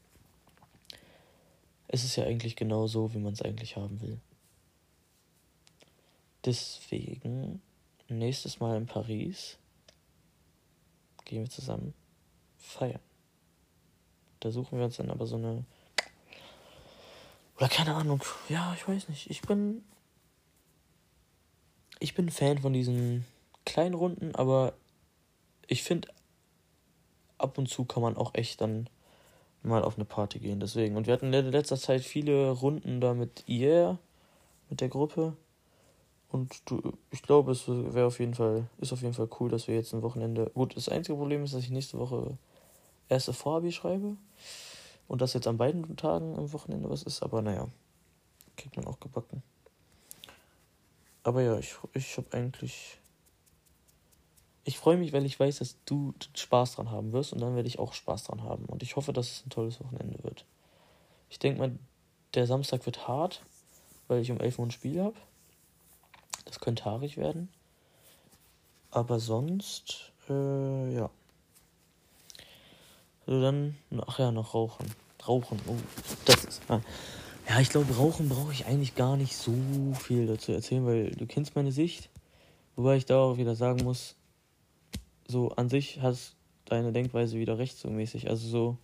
Es ist ja eigentlich genau so, wie man es eigentlich haben will. Deswegen, nächstes Mal in Paris gehen wir zusammen feiern. Da suchen wir uns dann aber so eine. Oder keine Ahnung. Ja, ich weiß nicht. Ich bin. Ich bin Fan von diesen kleinen Runden, aber ich finde, ab und zu kann man auch echt dann mal auf eine Party gehen. Deswegen. Und wir hatten in letzter Zeit viele Runden da mit ihr, mit der Gruppe. Und du, ich glaube, es wäre auf jeden Fall, ist auf jeden Fall cool, dass wir jetzt ein Wochenende. Gut, das einzige Problem ist, dass ich nächste Woche erste Vorabi schreibe. Und das jetzt an beiden Tagen am Wochenende was ist, aber naja, kriegt man auch gebacken. Aber ja, ich, ich habe eigentlich. Ich freue mich, weil ich weiß, dass du Spaß dran haben wirst und dann werde ich auch Spaß dran haben. Und ich hoffe, dass es ein tolles Wochenende wird. Ich denke mal, der Samstag wird hart, weil ich um 11 Uhr ein Spiel habe. Das könnte haarig werden. Aber sonst, äh, ja. Also dann, ach ja, noch Rauchen. Rauchen, oh, das ist. Ah. Ja, ich glaube, Rauchen brauche ich eigentlich gar nicht so viel dazu erzählen, weil du kennst meine Sicht. Wobei ich da auch wieder sagen muss, so an sich hast deine Denkweise wieder recht so mäßig. Also so,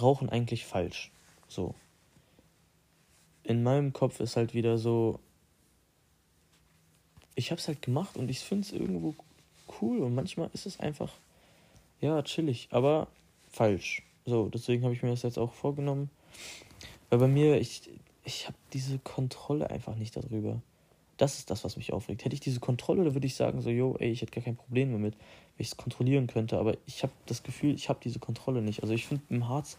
Rauchen eigentlich falsch. So. In meinem Kopf ist halt wieder so, ich hab's halt gemacht und ich find's irgendwo cool und manchmal ist es einfach, ja, chillig. Aber falsch. So, deswegen habe ich mir das jetzt auch vorgenommen. Weil bei mir, ich, ich habe diese Kontrolle einfach nicht darüber. Das ist das, was mich aufregt. Hätte ich diese Kontrolle, dann würde ich sagen, so, yo, ey, ich hätte gar kein Problem damit, wenn ich es kontrollieren könnte. Aber ich habe das Gefühl, ich habe diese Kontrolle nicht. Also ich finde, im Harz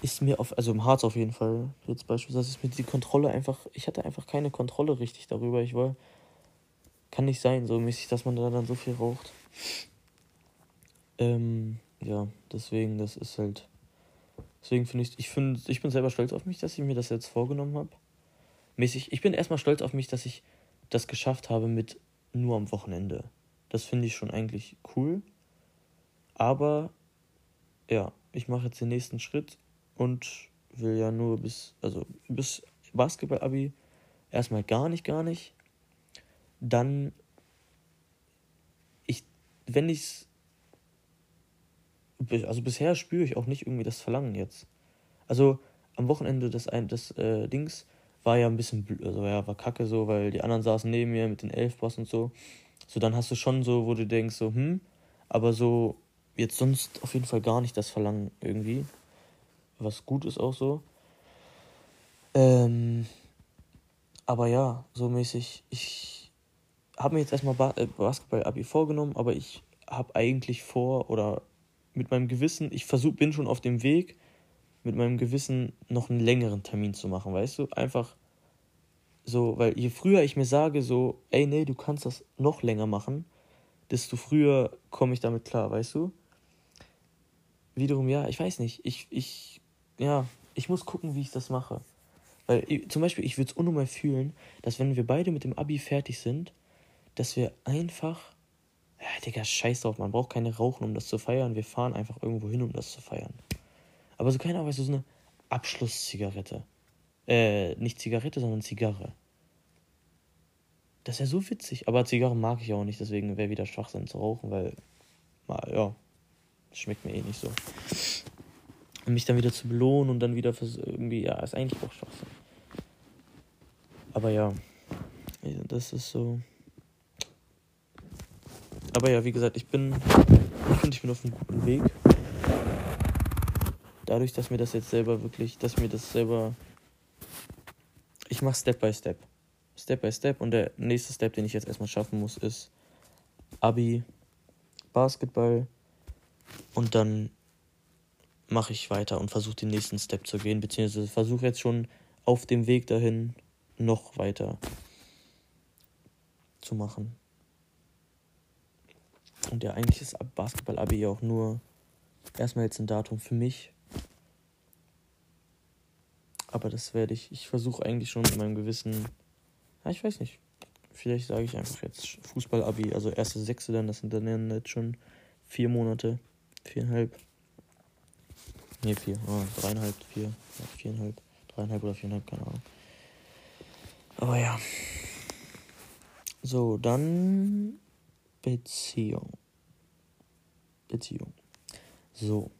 ist mir auf, also im Harz auf jeden Fall, jetzt beispielsweise ist mir die Kontrolle einfach, ich hatte einfach keine Kontrolle richtig darüber. Ich war, kann nicht sein, so mäßig, dass man da dann so viel raucht. Ähm, ja, deswegen, das ist halt. Deswegen finde ich, ich finde, ich bin selber stolz auf mich, dass ich mir das jetzt vorgenommen habe. Mäßig, ich bin erstmal stolz auf mich, dass ich das geschafft habe mit nur am Wochenende. Das finde ich schon eigentlich cool. Aber ja, ich mache jetzt den nächsten Schritt und will ja nur bis, also bis Basketball-Abi erstmal gar nicht, gar nicht. Dann, ich, wenn ich es also bisher spüre ich auch nicht irgendwie das Verlangen jetzt. Also am Wochenende des, des äh, Dings war ja ein bisschen, also ja, war kacke so, weil die anderen saßen neben mir mit den Elfboss und so. So, dann hast du schon so, wo du denkst, so, hm, aber so, jetzt sonst auf jeden Fall gar nicht das Verlangen irgendwie. Was gut ist auch so. Ähm, aber ja, so mäßig, ich habe mir jetzt erstmal ba äh, Basketball-Abi vorgenommen, aber ich habe eigentlich vor oder mit meinem Gewissen, ich versuch, bin schon auf dem Weg, mit meinem Gewissen noch einen längeren Termin zu machen, weißt du? Einfach so, weil je früher ich mir sage, so, ey, nee, du kannst das noch länger machen, desto früher komme ich damit klar, weißt du? Wiederum, ja, ich weiß nicht. Ich, ich, ja, ich muss gucken, wie ich das mache. Weil zum Beispiel, ich würde es unnormal fühlen, dass wenn wir beide mit dem Abi fertig sind, dass wir einfach. Ja, Digga, scheiß drauf, man braucht keine Rauchen, um das zu feiern. Wir fahren einfach irgendwo hin, um das zu feiern. Aber so keine Ahnung, weißt du, so eine Abschlusszigarette. Äh, nicht Zigarette, sondern Zigarre. Das wäre so witzig. Aber Zigarren mag ich auch nicht, deswegen wäre wieder Schwachsinn zu rauchen, weil, ja, das schmeckt mir eh nicht so. Und mich dann wieder zu belohnen und dann wieder fürs irgendwie, ja, ist eigentlich auch Schwachsinn. Aber ja, das ist so. Aber ja, wie gesagt, ich bin, ich finde, ich bin auf einem guten Weg. Dadurch, dass mir das jetzt selber wirklich, dass mir das selber, ich mache Step by Step. Step by Step und der nächste Step, den ich jetzt erstmal schaffen muss, ist Abi, Basketball und dann mache ich weiter und versuche den nächsten Step zu gehen, beziehungsweise versuche jetzt schon auf dem Weg dahin noch weiter zu machen. Und ja, eigentlich ist Basketball-Abi ja auch nur erstmal jetzt ein Datum für mich. Aber das werde ich, ich versuche eigentlich schon in meinem Gewissen, ja, ich weiß nicht, vielleicht sage ich einfach jetzt Fußball-Abi, also erste Sechste dann, das sind dann jetzt schon vier Monate, viereinhalb. Ne, vier, oh, dreieinhalb, vier, viereinhalb, dreieinhalb oder viereinhalb, keine Ahnung. Aber ja. So, dann Beziehung. Beziehung. So.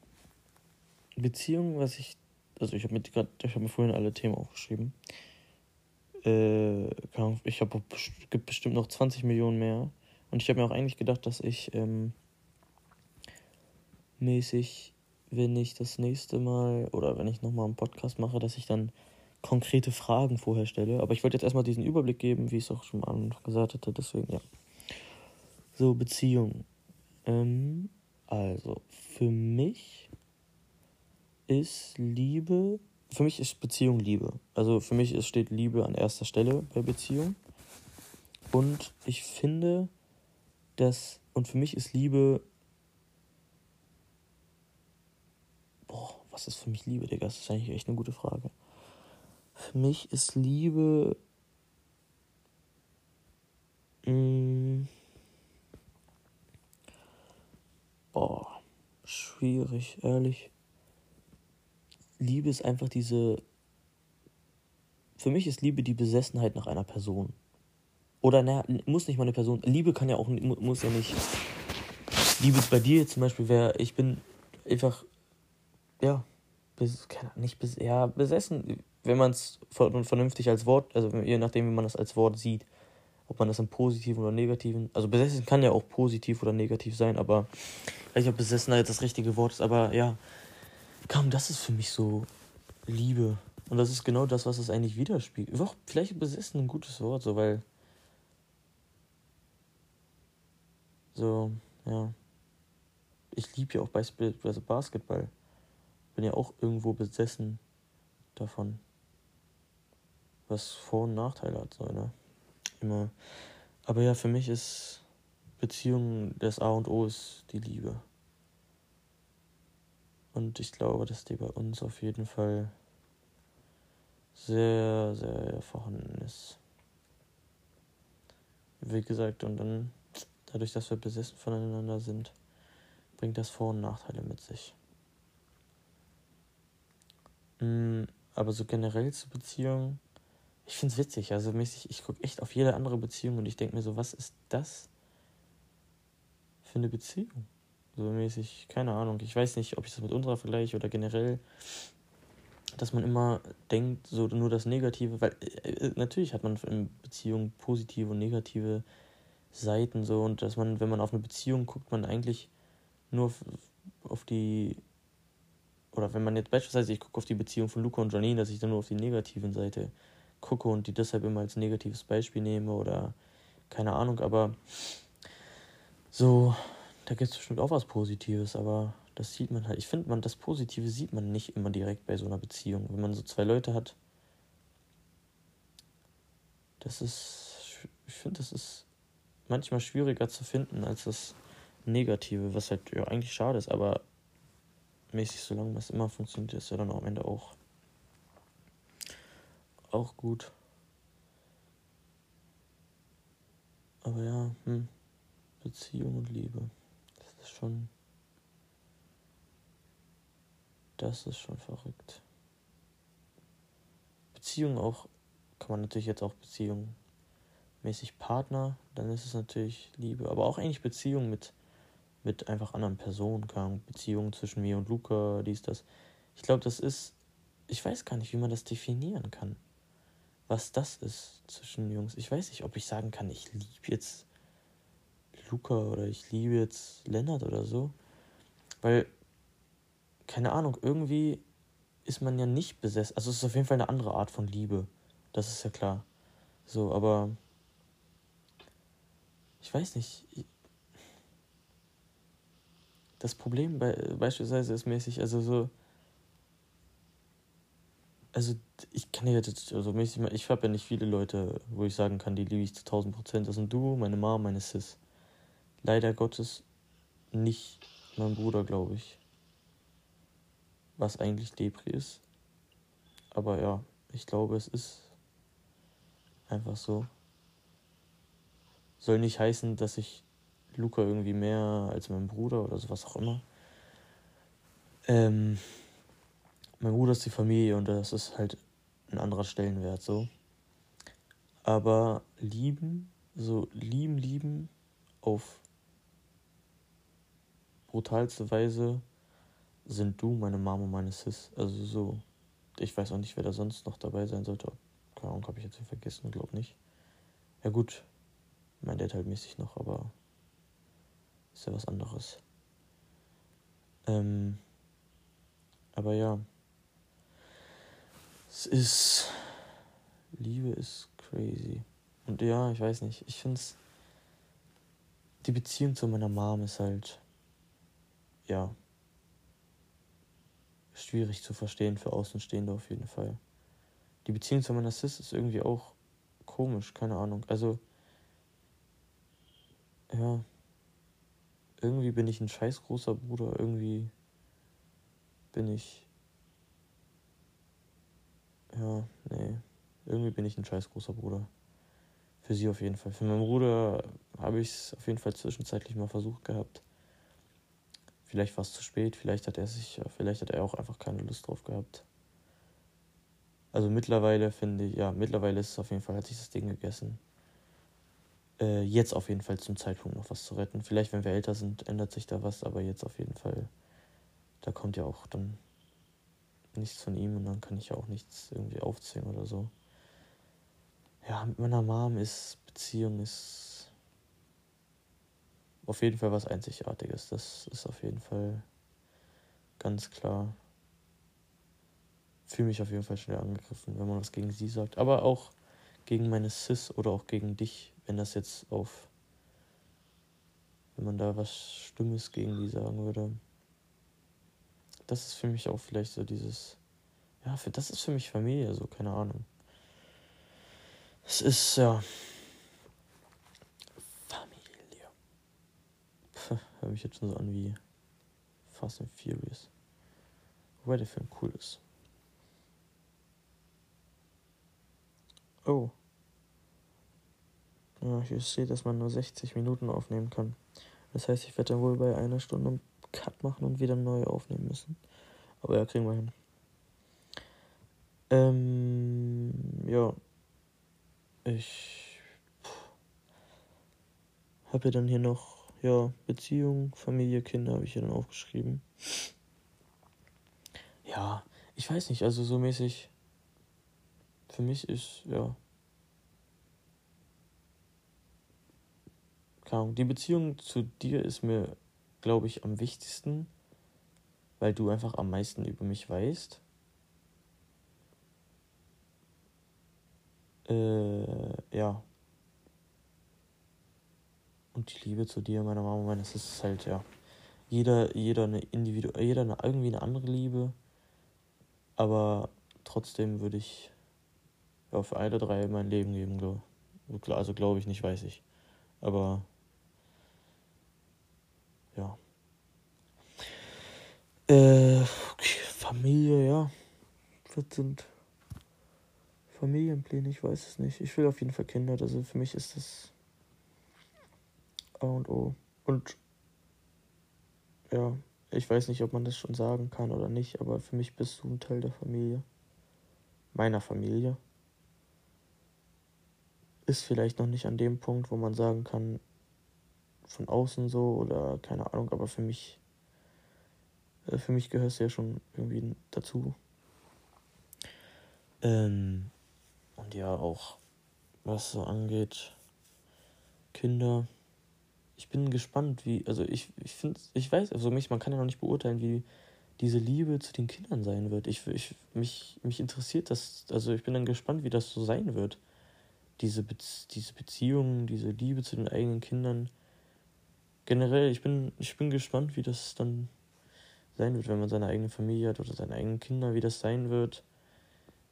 Beziehung, was ich. Also ich habe mir gerade, ich habe mir vorhin alle Themen aufgeschrieben. Äh, ich habe gibt bestimmt noch 20 Millionen mehr. Und ich habe mir auch eigentlich gedacht, dass ich ähm, mäßig, wenn ich das nächste Mal oder wenn ich nochmal einen Podcast mache, dass ich dann konkrete Fragen vorher stelle. Aber ich wollte jetzt erstmal diesen Überblick geben, wie ich es auch schon mal gesagt hatte. Deswegen, ja. So, Beziehung. Ähm, also, für mich ist Liebe, für mich ist Beziehung Liebe. Also für mich ist, steht Liebe an erster Stelle bei Beziehung. Und ich finde, dass, und für mich ist Liebe, boah, was ist für mich Liebe, Digga? Das ist eigentlich echt eine gute Frage. Für mich ist Liebe, mh, mm, Boah, schwierig, ehrlich. Liebe ist einfach diese. Für mich ist Liebe die Besessenheit nach einer Person. Oder naja, muss nicht mal eine Person. Liebe kann ja auch, muss ja nicht. Liebe bei dir zum Beispiel wäre, ich bin einfach, ja, bes, nicht bes, ja, besessen, wenn man es vernünftig als Wort, also je nachdem, wie man das als Wort sieht ob man das im Positiven oder Negativen, also besessen kann ja auch positiv oder negativ sein, aber ich weiß nicht, ob Besessenheit das richtige Wort ist, aber ja, komm, das ist für mich so Liebe. Und das ist genau das, was es eigentlich widerspiegelt. Doch, vielleicht besessen ein gutes Wort, so, weil. So, ja. Ich liebe ja auch beispielsweise Basketball. Bin ja auch irgendwo besessen davon. Was Vor- und Nachteile hat, so, ne? immer. Aber ja, für mich ist Beziehung das A und O ist die Liebe. Und ich glaube, dass die bei uns auf jeden Fall sehr, sehr vorhanden ist. Wie gesagt, und dann, dadurch, dass wir besessen voneinander sind, bringt das Vor- und Nachteile mit sich. Mm, aber so generell zur Beziehung ich finde es witzig. Also mäßig, ich gucke echt auf jede andere Beziehung und ich denke mir so, was ist das für eine Beziehung? So mäßig, keine Ahnung. Ich weiß nicht, ob ich das mit unserer vergleiche oder generell, dass man immer denkt, so nur das Negative, weil äh, äh natürlich hat man in Beziehungen positive und negative Seiten so und dass man, wenn man auf eine Beziehung guckt, man eigentlich nur auf, auf die oder wenn man jetzt beispielsweise, ich gucke auf die Beziehung von Luca und Janine, dass ich dann nur auf die negativen Seite gucke und die deshalb immer als negatives Beispiel nehme oder keine Ahnung, aber so, da gibt es bestimmt auch was Positives, aber das sieht man halt. Ich finde, man das Positive sieht man nicht immer direkt bei so einer Beziehung. Wenn man so zwei Leute hat, das ist, ich finde, das ist manchmal schwieriger zu finden als das Negative, was halt ja eigentlich schade ist, aber mäßig, solange das immer funktioniert, ist ja dann am Ende auch, auch gut. Aber ja, hm, Beziehung und Liebe, ist schon, das ist schon verrückt. Beziehung auch, kann man natürlich jetzt auch Beziehung mäßig Partner, dann ist es natürlich Liebe, aber auch eigentlich Beziehung mit mit einfach anderen Personen, keine Beziehungen zwischen mir und Luca, dies, das. Ich glaube, das ist, ich weiß gar nicht, wie man das definieren kann. Was das ist zwischen Jungs. Ich weiß nicht, ob ich sagen kann, ich liebe jetzt Luca oder ich liebe jetzt Lennart oder so. Weil, keine Ahnung, irgendwie ist man ja nicht besessen. Also es ist auf jeden Fall eine andere Art von Liebe. Das ist ja klar. So, aber ich weiß nicht. Das Problem bei, beispielsweise ist mäßig, also so, also ich kann ja, also mäßig, ich habe ja nicht viele Leute, wo ich sagen kann, die liebe ich zu 1000 Prozent. Das sind du, meine Mom, meine Sis. Leider Gottes nicht mein Bruder, glaube ich. Was eigentlich Depri ist. Aber ja, ich glaube, es ist einfach so. Soll nicht heißen, dass ich Luca irgendwie mehr als mein Bruder oder sowas auch immer. Ähm, mein Bruder ist die Familie und das ist halt ein anderer Stellenwert so. Aber lieben, so lieben, lieben auf brutalste Weise sind du, meine Mama und meine Sis. Also so, ich weiß auch nicht, wer da sonst noch dabei sein sollte. Keine Ahnung, habe ich jetzt vergessen, glaube nicht. Ja gut, mein Dad halt mäßig noch, aber ist ja was anderes. Ähm, aber ja. Es ist. Liebe ist crazy. Und ja, ich weiß nicht. Ich finde es. Die Beziehung zu meiner Mom ist halt. Ja. Schwierig zu verstehen für Außenstehende auf jeden Fall. Die Beziehung zu meiner Sis ist irgendwie auch komisch, keine Ahnung. Also. Ja, irgendwie bin ich ein scheiß großer Bruder, irgendwie bin ich. Ja, nee. Irgendwie bin ich ein scheiß großer Bruder. Für sie auf jeden Fall. Für meinen Bruder habe ich es auf jeden Fall zwischenzeitlich mal versucht gehabt. Vielleicht war es zu spät, vielleicht hat er sich, vielleicht hat er auch einfach keine Lust drauf gehabt. Also mittlerweile finde ich, ja, mittlerweile ist es auf jeden Fall, hat sich das Ding gegessen äh, jetzt auf jeden Fall zum Zeitpunkt noch was zu retten. Vielleicht, wenn wir älter sind, ändert sich da was, aber jetzt auf jeden Fall, da kommt ja auch dann nichts von ihm und dann kann ich ja auch nichts irgendwie aufziehen oder so. Ja, mit meiner Mom ist Beziehung ist auf jeden Fall was Einzigartiges. Das ist auf jeden Fall ganz klar. Fühle mich auf jeden Fall schnell angegriffen, wenn man was gegen sie sagt. Aber auch gegen meine Sis oder auch gegen dich, wenn das jetzt auf, wenn man da was Stimmes gegen die sagen würde. Das ist für mich auch vielleicht so dieses, ja, für, das ist für mich Familie, so, keine Ahnung. Es ist, ja, Familie. Puh, *laughs* hör mich jetzt schon so an wie Fast and Furious. Wobei der Film cool ist. Oh. Ja, hier steht, dass man nur 60 Minuten aufnehmen kann. Das heißt, ich werde dann wohl bei einer Stunde einen Cut machen und wieder neu aufnehmen müssen. Aber ja, kriegen wir hin. Ähm, ja. Ich habe ja dann hier noch, ja, Beziehung, Familie, Kinder habe ich hier dann aufgeschrieben. Ja, ich weiß nicht, also so mäßig für mich ist, ja. Die Beziehung zu dir ist mir, glaube ich, am wichtigsten, weil du einfach am meisten über mich weißt. Äh, ja. Und die Liebe zu dir, meiner Mama, meine, das ist halt, ja. Jeder, jeder eine Individu jeder eine, irgendwie eine andere Liebe. Aber trotzdem würde ich ja, für alle drei mein Leben geben, glaube Also glaube ich nicht, weiß ich. Aber ja. Äh, okay, Familie, ja. Was sind Familienpläne? Ich weiß es nicht. Ich will auf jeden Fall Kinder. Also für mich ist das A und O. Und ja, ich weiß nicht, ob man das schon sagen kann oder nicht, aber für mich bist du ein Teil der Familie. Meiner Familie. Ist vielleicht noch nicht an dem Punkt, wo man sagen kann, von außen so oder keine Ahnung, aber für mich, äh, für mich gehörst du ja schon irgendwie dazu. Ähm, und ja, auch was so angeht, Kinder. Ich bin gespannt, wie, also ich, ich finde, ich weiß, also mich, man kann ja noch nicht beurteilen, wie diese Liebe zu den Kindern sein wird. Ich, ich, mich, mich interessiert das, also ich bin dann gespannt, wie das so sein wird. Diese, Be diese Beziehung, diese Liebe zu den eigenen Kindern generell, ich bin, ich bin gespannt, wie das dann sein wird, wenn man seine eigene Familie hat oder seine eigenen Kinder, wie das sein wird,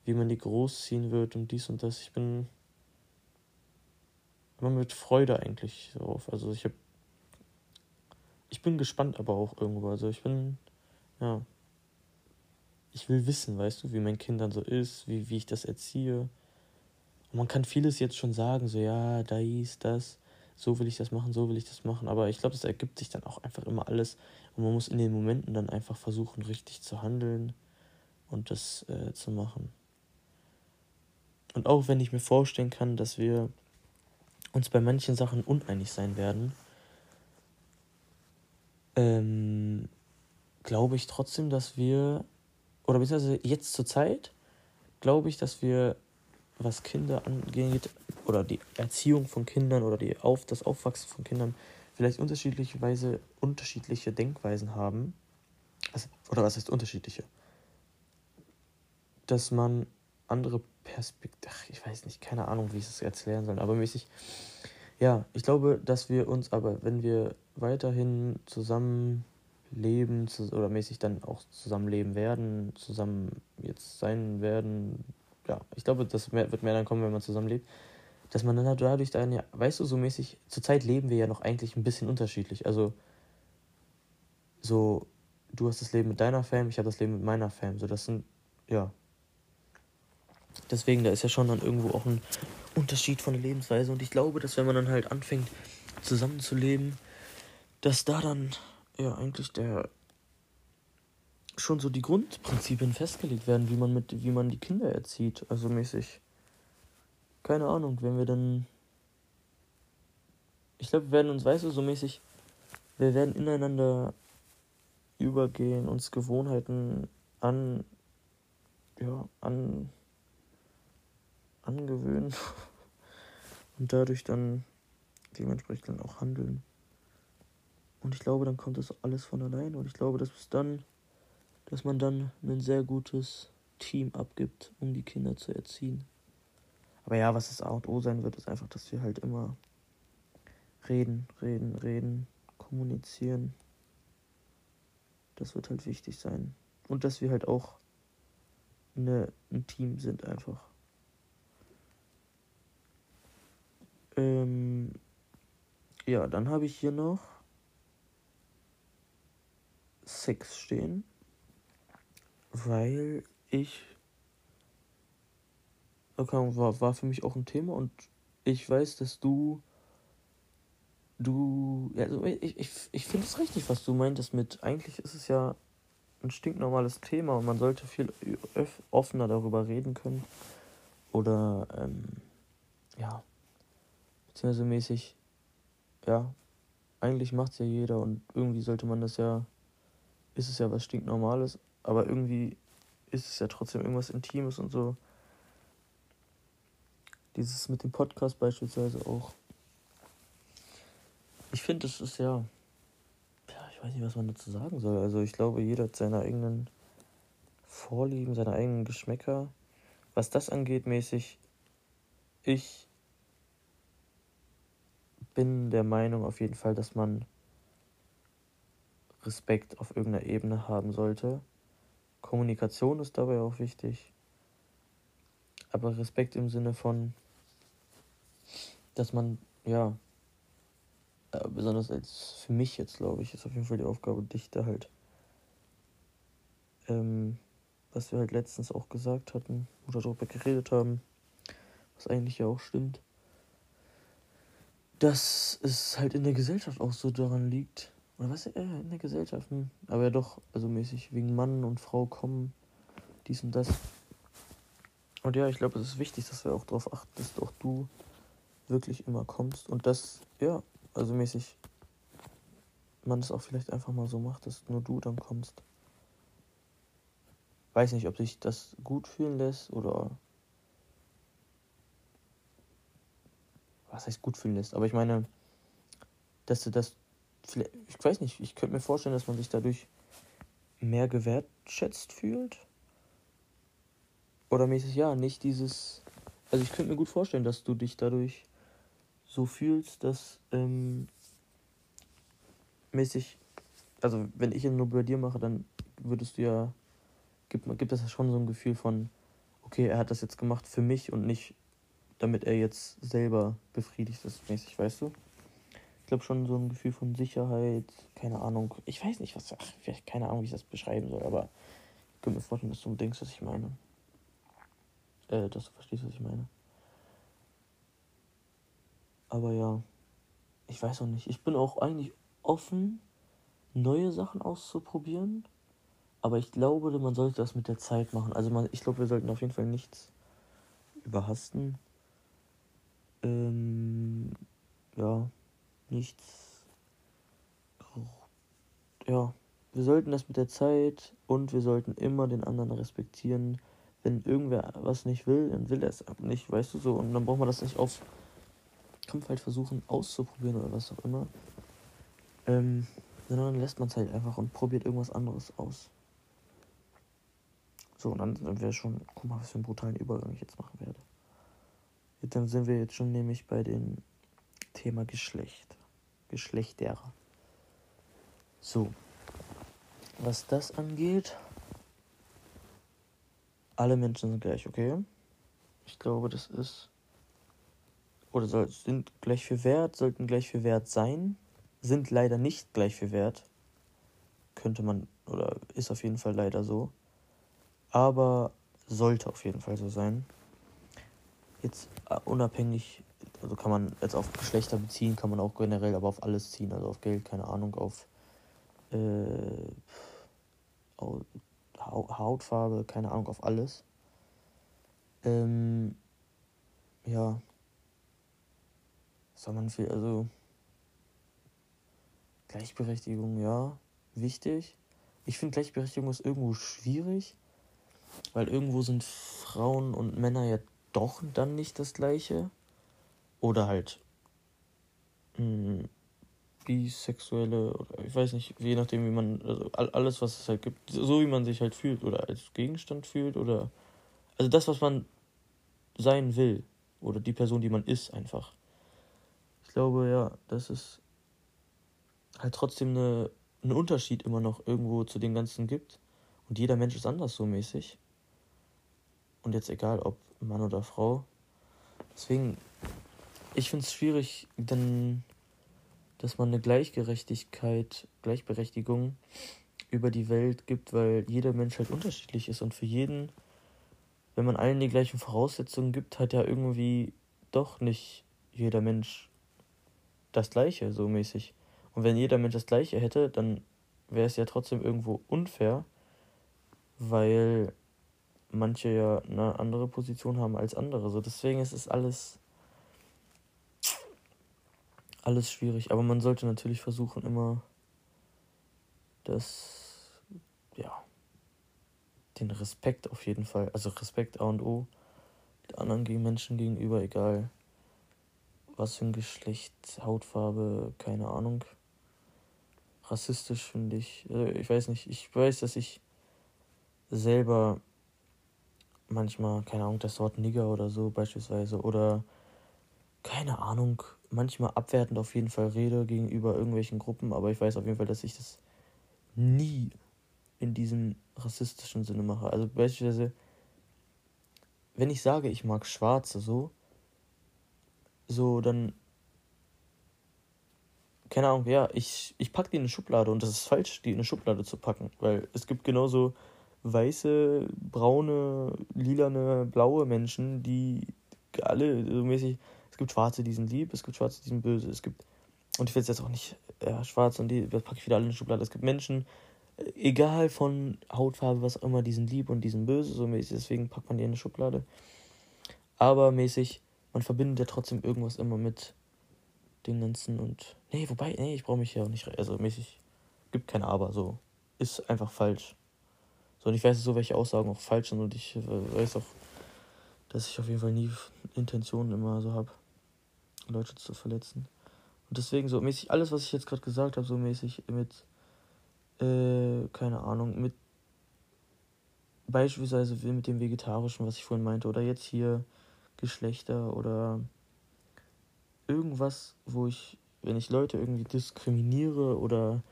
wie man die großziehen wird und dies und das. Ich bin immer mit Freude eigentlich darauf. Also ich habe, ich bin gespannt, aber auch irgendwo. Also ich bin, ja, ich will wissen, weißt du, wie mein Kind dann so ist, wie, wie ich das erziehe. Und man kann vieles jetzt schon sagen, so ja, da ist das so will ich das machen, so will ich das machen. Aber ich glaube, es ergibt sich dann auch einfach immer alles. Und man muss in den Momenten dann einfach versuchen, richtig zu handeln und das äh, zu machen. Und auch wenn ich mir vorstellen kann, dass wir uns bei manchen Sachen uneinig sein werden, ähm, glaube ich trotzdem, dass wir, oder beziehungsweise jetzt zur Zeit, glaube ich, dass wir, was Kinder angeht, oder die Erziehung von Kindern oder die Auf, das Aufwachsen von Kindern vielleicht unterschiedliche Weise unterschiedliche Denkweisen haben. Also, oder was heißt unterschiedliche? Dass man andere Perspektiven, ich weiß nicht, keine Ahnung, wie ich es erklären soll, aber mäßig, ja, ich glaube, dass wir uns aber, wenn wir weiterhin zusammen leben oder mäßig dann auch zusammenleben werden, zusammen jetzt sein werden, ja, ich glaube, das wird mehr dann kommen, wenn man zusammenlebt, dass man dann dadurch dann ja, weißt du, so mäßig, zurzeit leben wir ja noch eigentlich ein bisschen unterschiedlich. Also, so, du hast das Leben mit deiner Fam, ich habe das Leben mit meiner Fam. So, das sind, ja. Deswegen, da ist ja schon dann irgendwo auch ein Unterschied von der Lebensweise. Und ich glaube, dass wenn man dann halt anfängt, zusammenzuleben, dass da dann, ja, eigentlich der, schon so die Grundprinzipien festgelegt werden, wie man mit, wie man die Kinder erzieht, also mäßig keine Ahnung, wenn wir dann. Ich glaube, wir werden uns, weißt du, so mäßig. Wir werden ineinander übergehen, uns Gewohnheiten an. Ja, an. Angewöhnen. *laughs* Und dadurch dann dementsprechend dann auch handeln. Und ich glaube, dann kommt das alles von allein. Und ich glaube, dass bis dann, dass man dann ein sehr gutes Team abgibt, um die Kinder zu erziehen. Aber ja, was das A und O sein wird, ist einfach, dass wir halt immer reden, reden, reden, kommunizieren. Das wird halt wichtig sein. Und dass wir halt auch eine, ein Team sind einfach. Ähm, ja, dann habe ich hier noch Sex stehen, weil ich okay, war, war für mich auch ein Thema und ich weiß, dass du. Du. Ja, also ich, ich, ich finde es richtig, was du meintest mit. Eigentlich ist es ja ein stinknormales Thema und man sollte viel offener darüber reden können. Oder, ähm, ja, beziehungsweise mäßig, ja, eigentlich macht es ja jeder und irgendwie sollte man das ja, ist es ja was stinknormales, aber irgendwie ist es ja trotzdem irgendwas Intimes und so. Dieses mit dem Podcast beispielsweise auch. Ich finde, es ist ja. Ja, ich weiß nicht, was man dazu sagen soll. Also, ich glaube, jeder hat seine eigenen Vorlieben, seine eigenen Geschmäcker. Was das angeht, mäßig, ich bin der Meinung auf jeden Fall, dass man Respekt auf irgendeiner Ebene haben sollte. Kommunikation ist dabei auch wichtig. Aber Respekt im Sinne von, dass man, ja, äh, besonders als für mich jetzt, glaube ich, ist auf jeden Fall die Aufgabe, dich da halt, ähm, was wir halt letztens auch gesagt hatten oder darüber geredet haben, was eigentlich ja auch stimmt, dass es halt in der Gesellschaft auch so daran liegt, oder was, äh, in der Gesellschaft, hm. aber ja doch, also mäßig wegen Mann und Frau kommen, dies und das. Und ja, ich glaube, es ist wichtig, dass wir auch darauf achten, dass auch du wirklich immer kommst und das, ja, also mäßig man das auch vielleicht einfach mal so macht, dass nur du dann kommst. Weiß nicht, ob sich das gut fühlen lässt oder was heißt gut fühlen lässt, aber ich meine, dass du das ich weiß nicht, ich könnte mir vorstellen, dass man sich dadurch mehr gewertschätzt fühlt. Oder mäßig, ja, nicht dieses. Also ich könnte mir gut vorstellen, dass du dich dadurch so fühlst, dass ähm, mäßig, also wenn ich ihn nur bei dir mache, dann würdest du ja, gibt, gibt das ja schon so ein Gefühl von, okay, er hat das jetzt gemacht für mich und nicht, damit er jetzt selber befriedigt ist, mäßig, weißt du? Ich glaube schon so ein Gefühl von Sicherheit, keine Ahnung. Ich weiß nicht, was, ach, vielleicht keine Ahnung, wie ich das beschreiben soll, aber ich könnte mir vorstellen, dass du denkst, was ich meine. Äh, dass du verstehst, was ich meine. Aber ja, ich weiß auch nicht. Ich bin auch eigentlich offen, neue Sachen auszuprobieren. Aber ich glaube, man sollte das mit der Zeit machen. Also man, ich glaube, wir sollten auf jeden Fall nichts überhasten. Ähm, ja, nichts. Ja, wir sollten das mit der Zeit und wir sollten immer den anderen respektieren. Wenn irgendwer was nicht will, dann will er es nicht, weißt du so. Und dann braucht man das nicht auf Kampf halt versuchen auszuprobieren oder was auch immer. Ähm, sondern dann lässt man es halt einfach und probiert irgendwas anderes aus. So, und dann wir schon, guck mal, was für einen brutalen Übergang ich jetzt machen werde. Dann sind wir jetzt schon nämlich bei dem Thema Geschlecht. Geschlechter. So. Was das angeht, alle Menschen sind gleich, okay? Ich glaube, das ist. Oder soll, sind gleich viel wert, sollten gleich viel wert sein, sind leider nicht gleich viel wert. Könnte man, oder ist auf jeden Fall leider so. Aber sollte auf jeden Fall so sein. Jetzt uh, unabhängig also kann man jetzt auf Geschlechter beziehen, kann man auch generell aber auf alles ziehen, also auf Geld, keine Ahnung, auf äh, Hautfarbe, keine Ahnung, auf alles. Ähm, ja. Soll man viel, also Gleichberechtigung, ja, wichtig. Ich finde Gleichberechtigung ist irgendwo schwierig, weil irgendwo sind Frauen und Männer ja doch dann nicht das gleiche. Oder halt mh, hm, bisexuelle oder ich weiß nicht, je nachdem wie man, also alles was es halt gibt, so wie man sich halt fühlt oder als Gegenstand fühlt oder also das, was man sein will oder die Person, die man ist einfach. Ich glaube ja, das ist halt trotzdem eine, einen Unterschied immer noch irgendwo zu den ganzen gibt und jeder Mensch ist anders so mäßig. Und jetzt egal ob Mann oder Frau. Deswegen ich finde es schwierig, denn dass man eine Gleichgerechtigkeit, Gleichberechtigung über die Welt gibt, weil jeder Mensch halt unterschiedlich ist und für jeden, wenn man allen die gleichen Voraussetzungen gibt, hat ja irgendwie doch nicht jeder Mensch das gleiche, so mäßig. Und wenn jeder Mensch das gleiche hätte, dann wäre es ja trotzdem irgendwo unfair, weil manche ja eine andere Position haben als andere. So deswegen ist es alles alles schwierig, aber man sollte natürlich versuchen, immer das, ja, den Respekt auf jeden Fall, also Respekt A und O, anderen Menschen gegenüber, egal was für ein Geschlecht, Hautfarbe, keine Ahnung. Rassistisch finde ich, also ich weiß nicht, ich weiß, dass ich selber manchmal, keine Ahnung, das Wort Nigger oder so beispielsweise oder keine Ahnung, manchmal abwertend auf jeden Fall rede gegenüber irgendwelchen Gruppen, aber ich weiß auf jeden Fall, dass ich das nie in diesem rassistischen Sinne mache. Also beispielsweise, wenn ich sage, ich mag Schwarze so, so dann, keine Ahnung, ja, ich, ich packe die in eine Schublade und das ist falsch, die in eine Schublade zu packen, weil es gibt genauso weiße, braune, lilane, blaue Menschen, die alle so mäßig, es gibt Schwarze, die sind lieb, es gibt Schwarze, die sind böse, es gibt, und ich will jetzt auch nicht, ja, schwarz und die, das packe ich wieder alle in eine Schublade, es gibt Menschen, egal von Hautfarbe, was auch immer, die sind lieb und die sind böse, so mäßig, deswegen packt man die in eine Schublade. Aber mäßig, man verbindet ja trotzdem irgendwas immer mit den ganzen und. Nee, wobei, nee, ich brauche mich ja auch nicht. Also mäßig, gibt kein Aber, so. Ist einfach falsch. So, und ich weiß so, welche Aussagen auch falsch sind und ich weiß auch, dass ich auf jeden Fall nie Intentionen immer so habe, Leute zu verletzen. Und deswegen so mäßig, alles, was ich jetzt gerade gesagt habe, so mäßig mit äh, keine Ahnung, mit beispielsweise mit dem Vegetarischen, was ich vorhin meinte, oder jetzt hier Geschlechter oder irgendwas, wo ich, wenn ich Leute irgendwie diskriminiere oder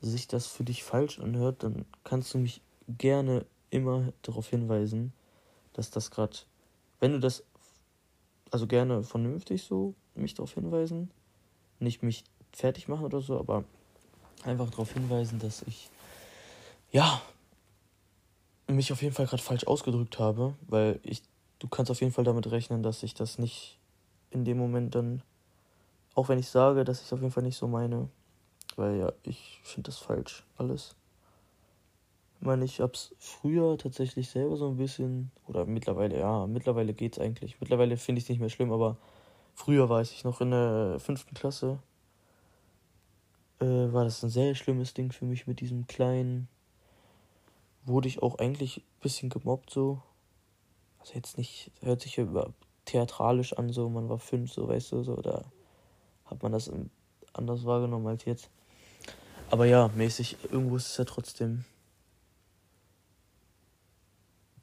sich das für dich falsch anhört, dann kannst du mich gerne immer darauf hinweisen, dass das gerade, wenn du das, also gerne vernünftig so, mich darauf hinweisen, nicht mich fertig machen oder so, aber einfach darauf hinweisen, dass ich, ja, mich auf jeden Fall gerade falsch ausgedrückt habe, weil ich, du kannst auf jeden Fall damit rechnen, dass ich das nicht in dem Moment dann, auch wenn ich sage, dass ich es auf jeden Fall nicht so meine, weil ja, ich finde das falsch, alles. Ich meine, ich hab's früher tatsächlich selber so ein bisschen, oder mittlerweile, ja, mittlerweile geht's eigentlich. Mittlerweile finde ich es nicht mehr schlimm, aber früher weiß ich noch in der fünften Klasse, äh, war das ein sehr schlimmes Ding für mich mit diesem kleinen. Wurde ich auch eigentlich ein bisschen gemobbt so. Also jetzt nicht, hört sich ja theatralisch an, so man war fünf, so weißt du, so, da hat man das anders wahrgenommen als jetzt. Aber ja, mäßig, irgendwo ist es ja trotzdem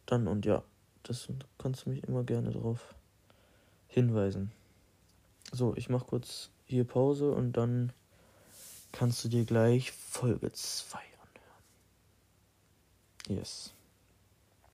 dann und ja, das kannst du mich immer gerne darauf hinweisen. So, ich mach kurz hier Pause und dann kannst du dir gleich Folge 2 anhören. Yes.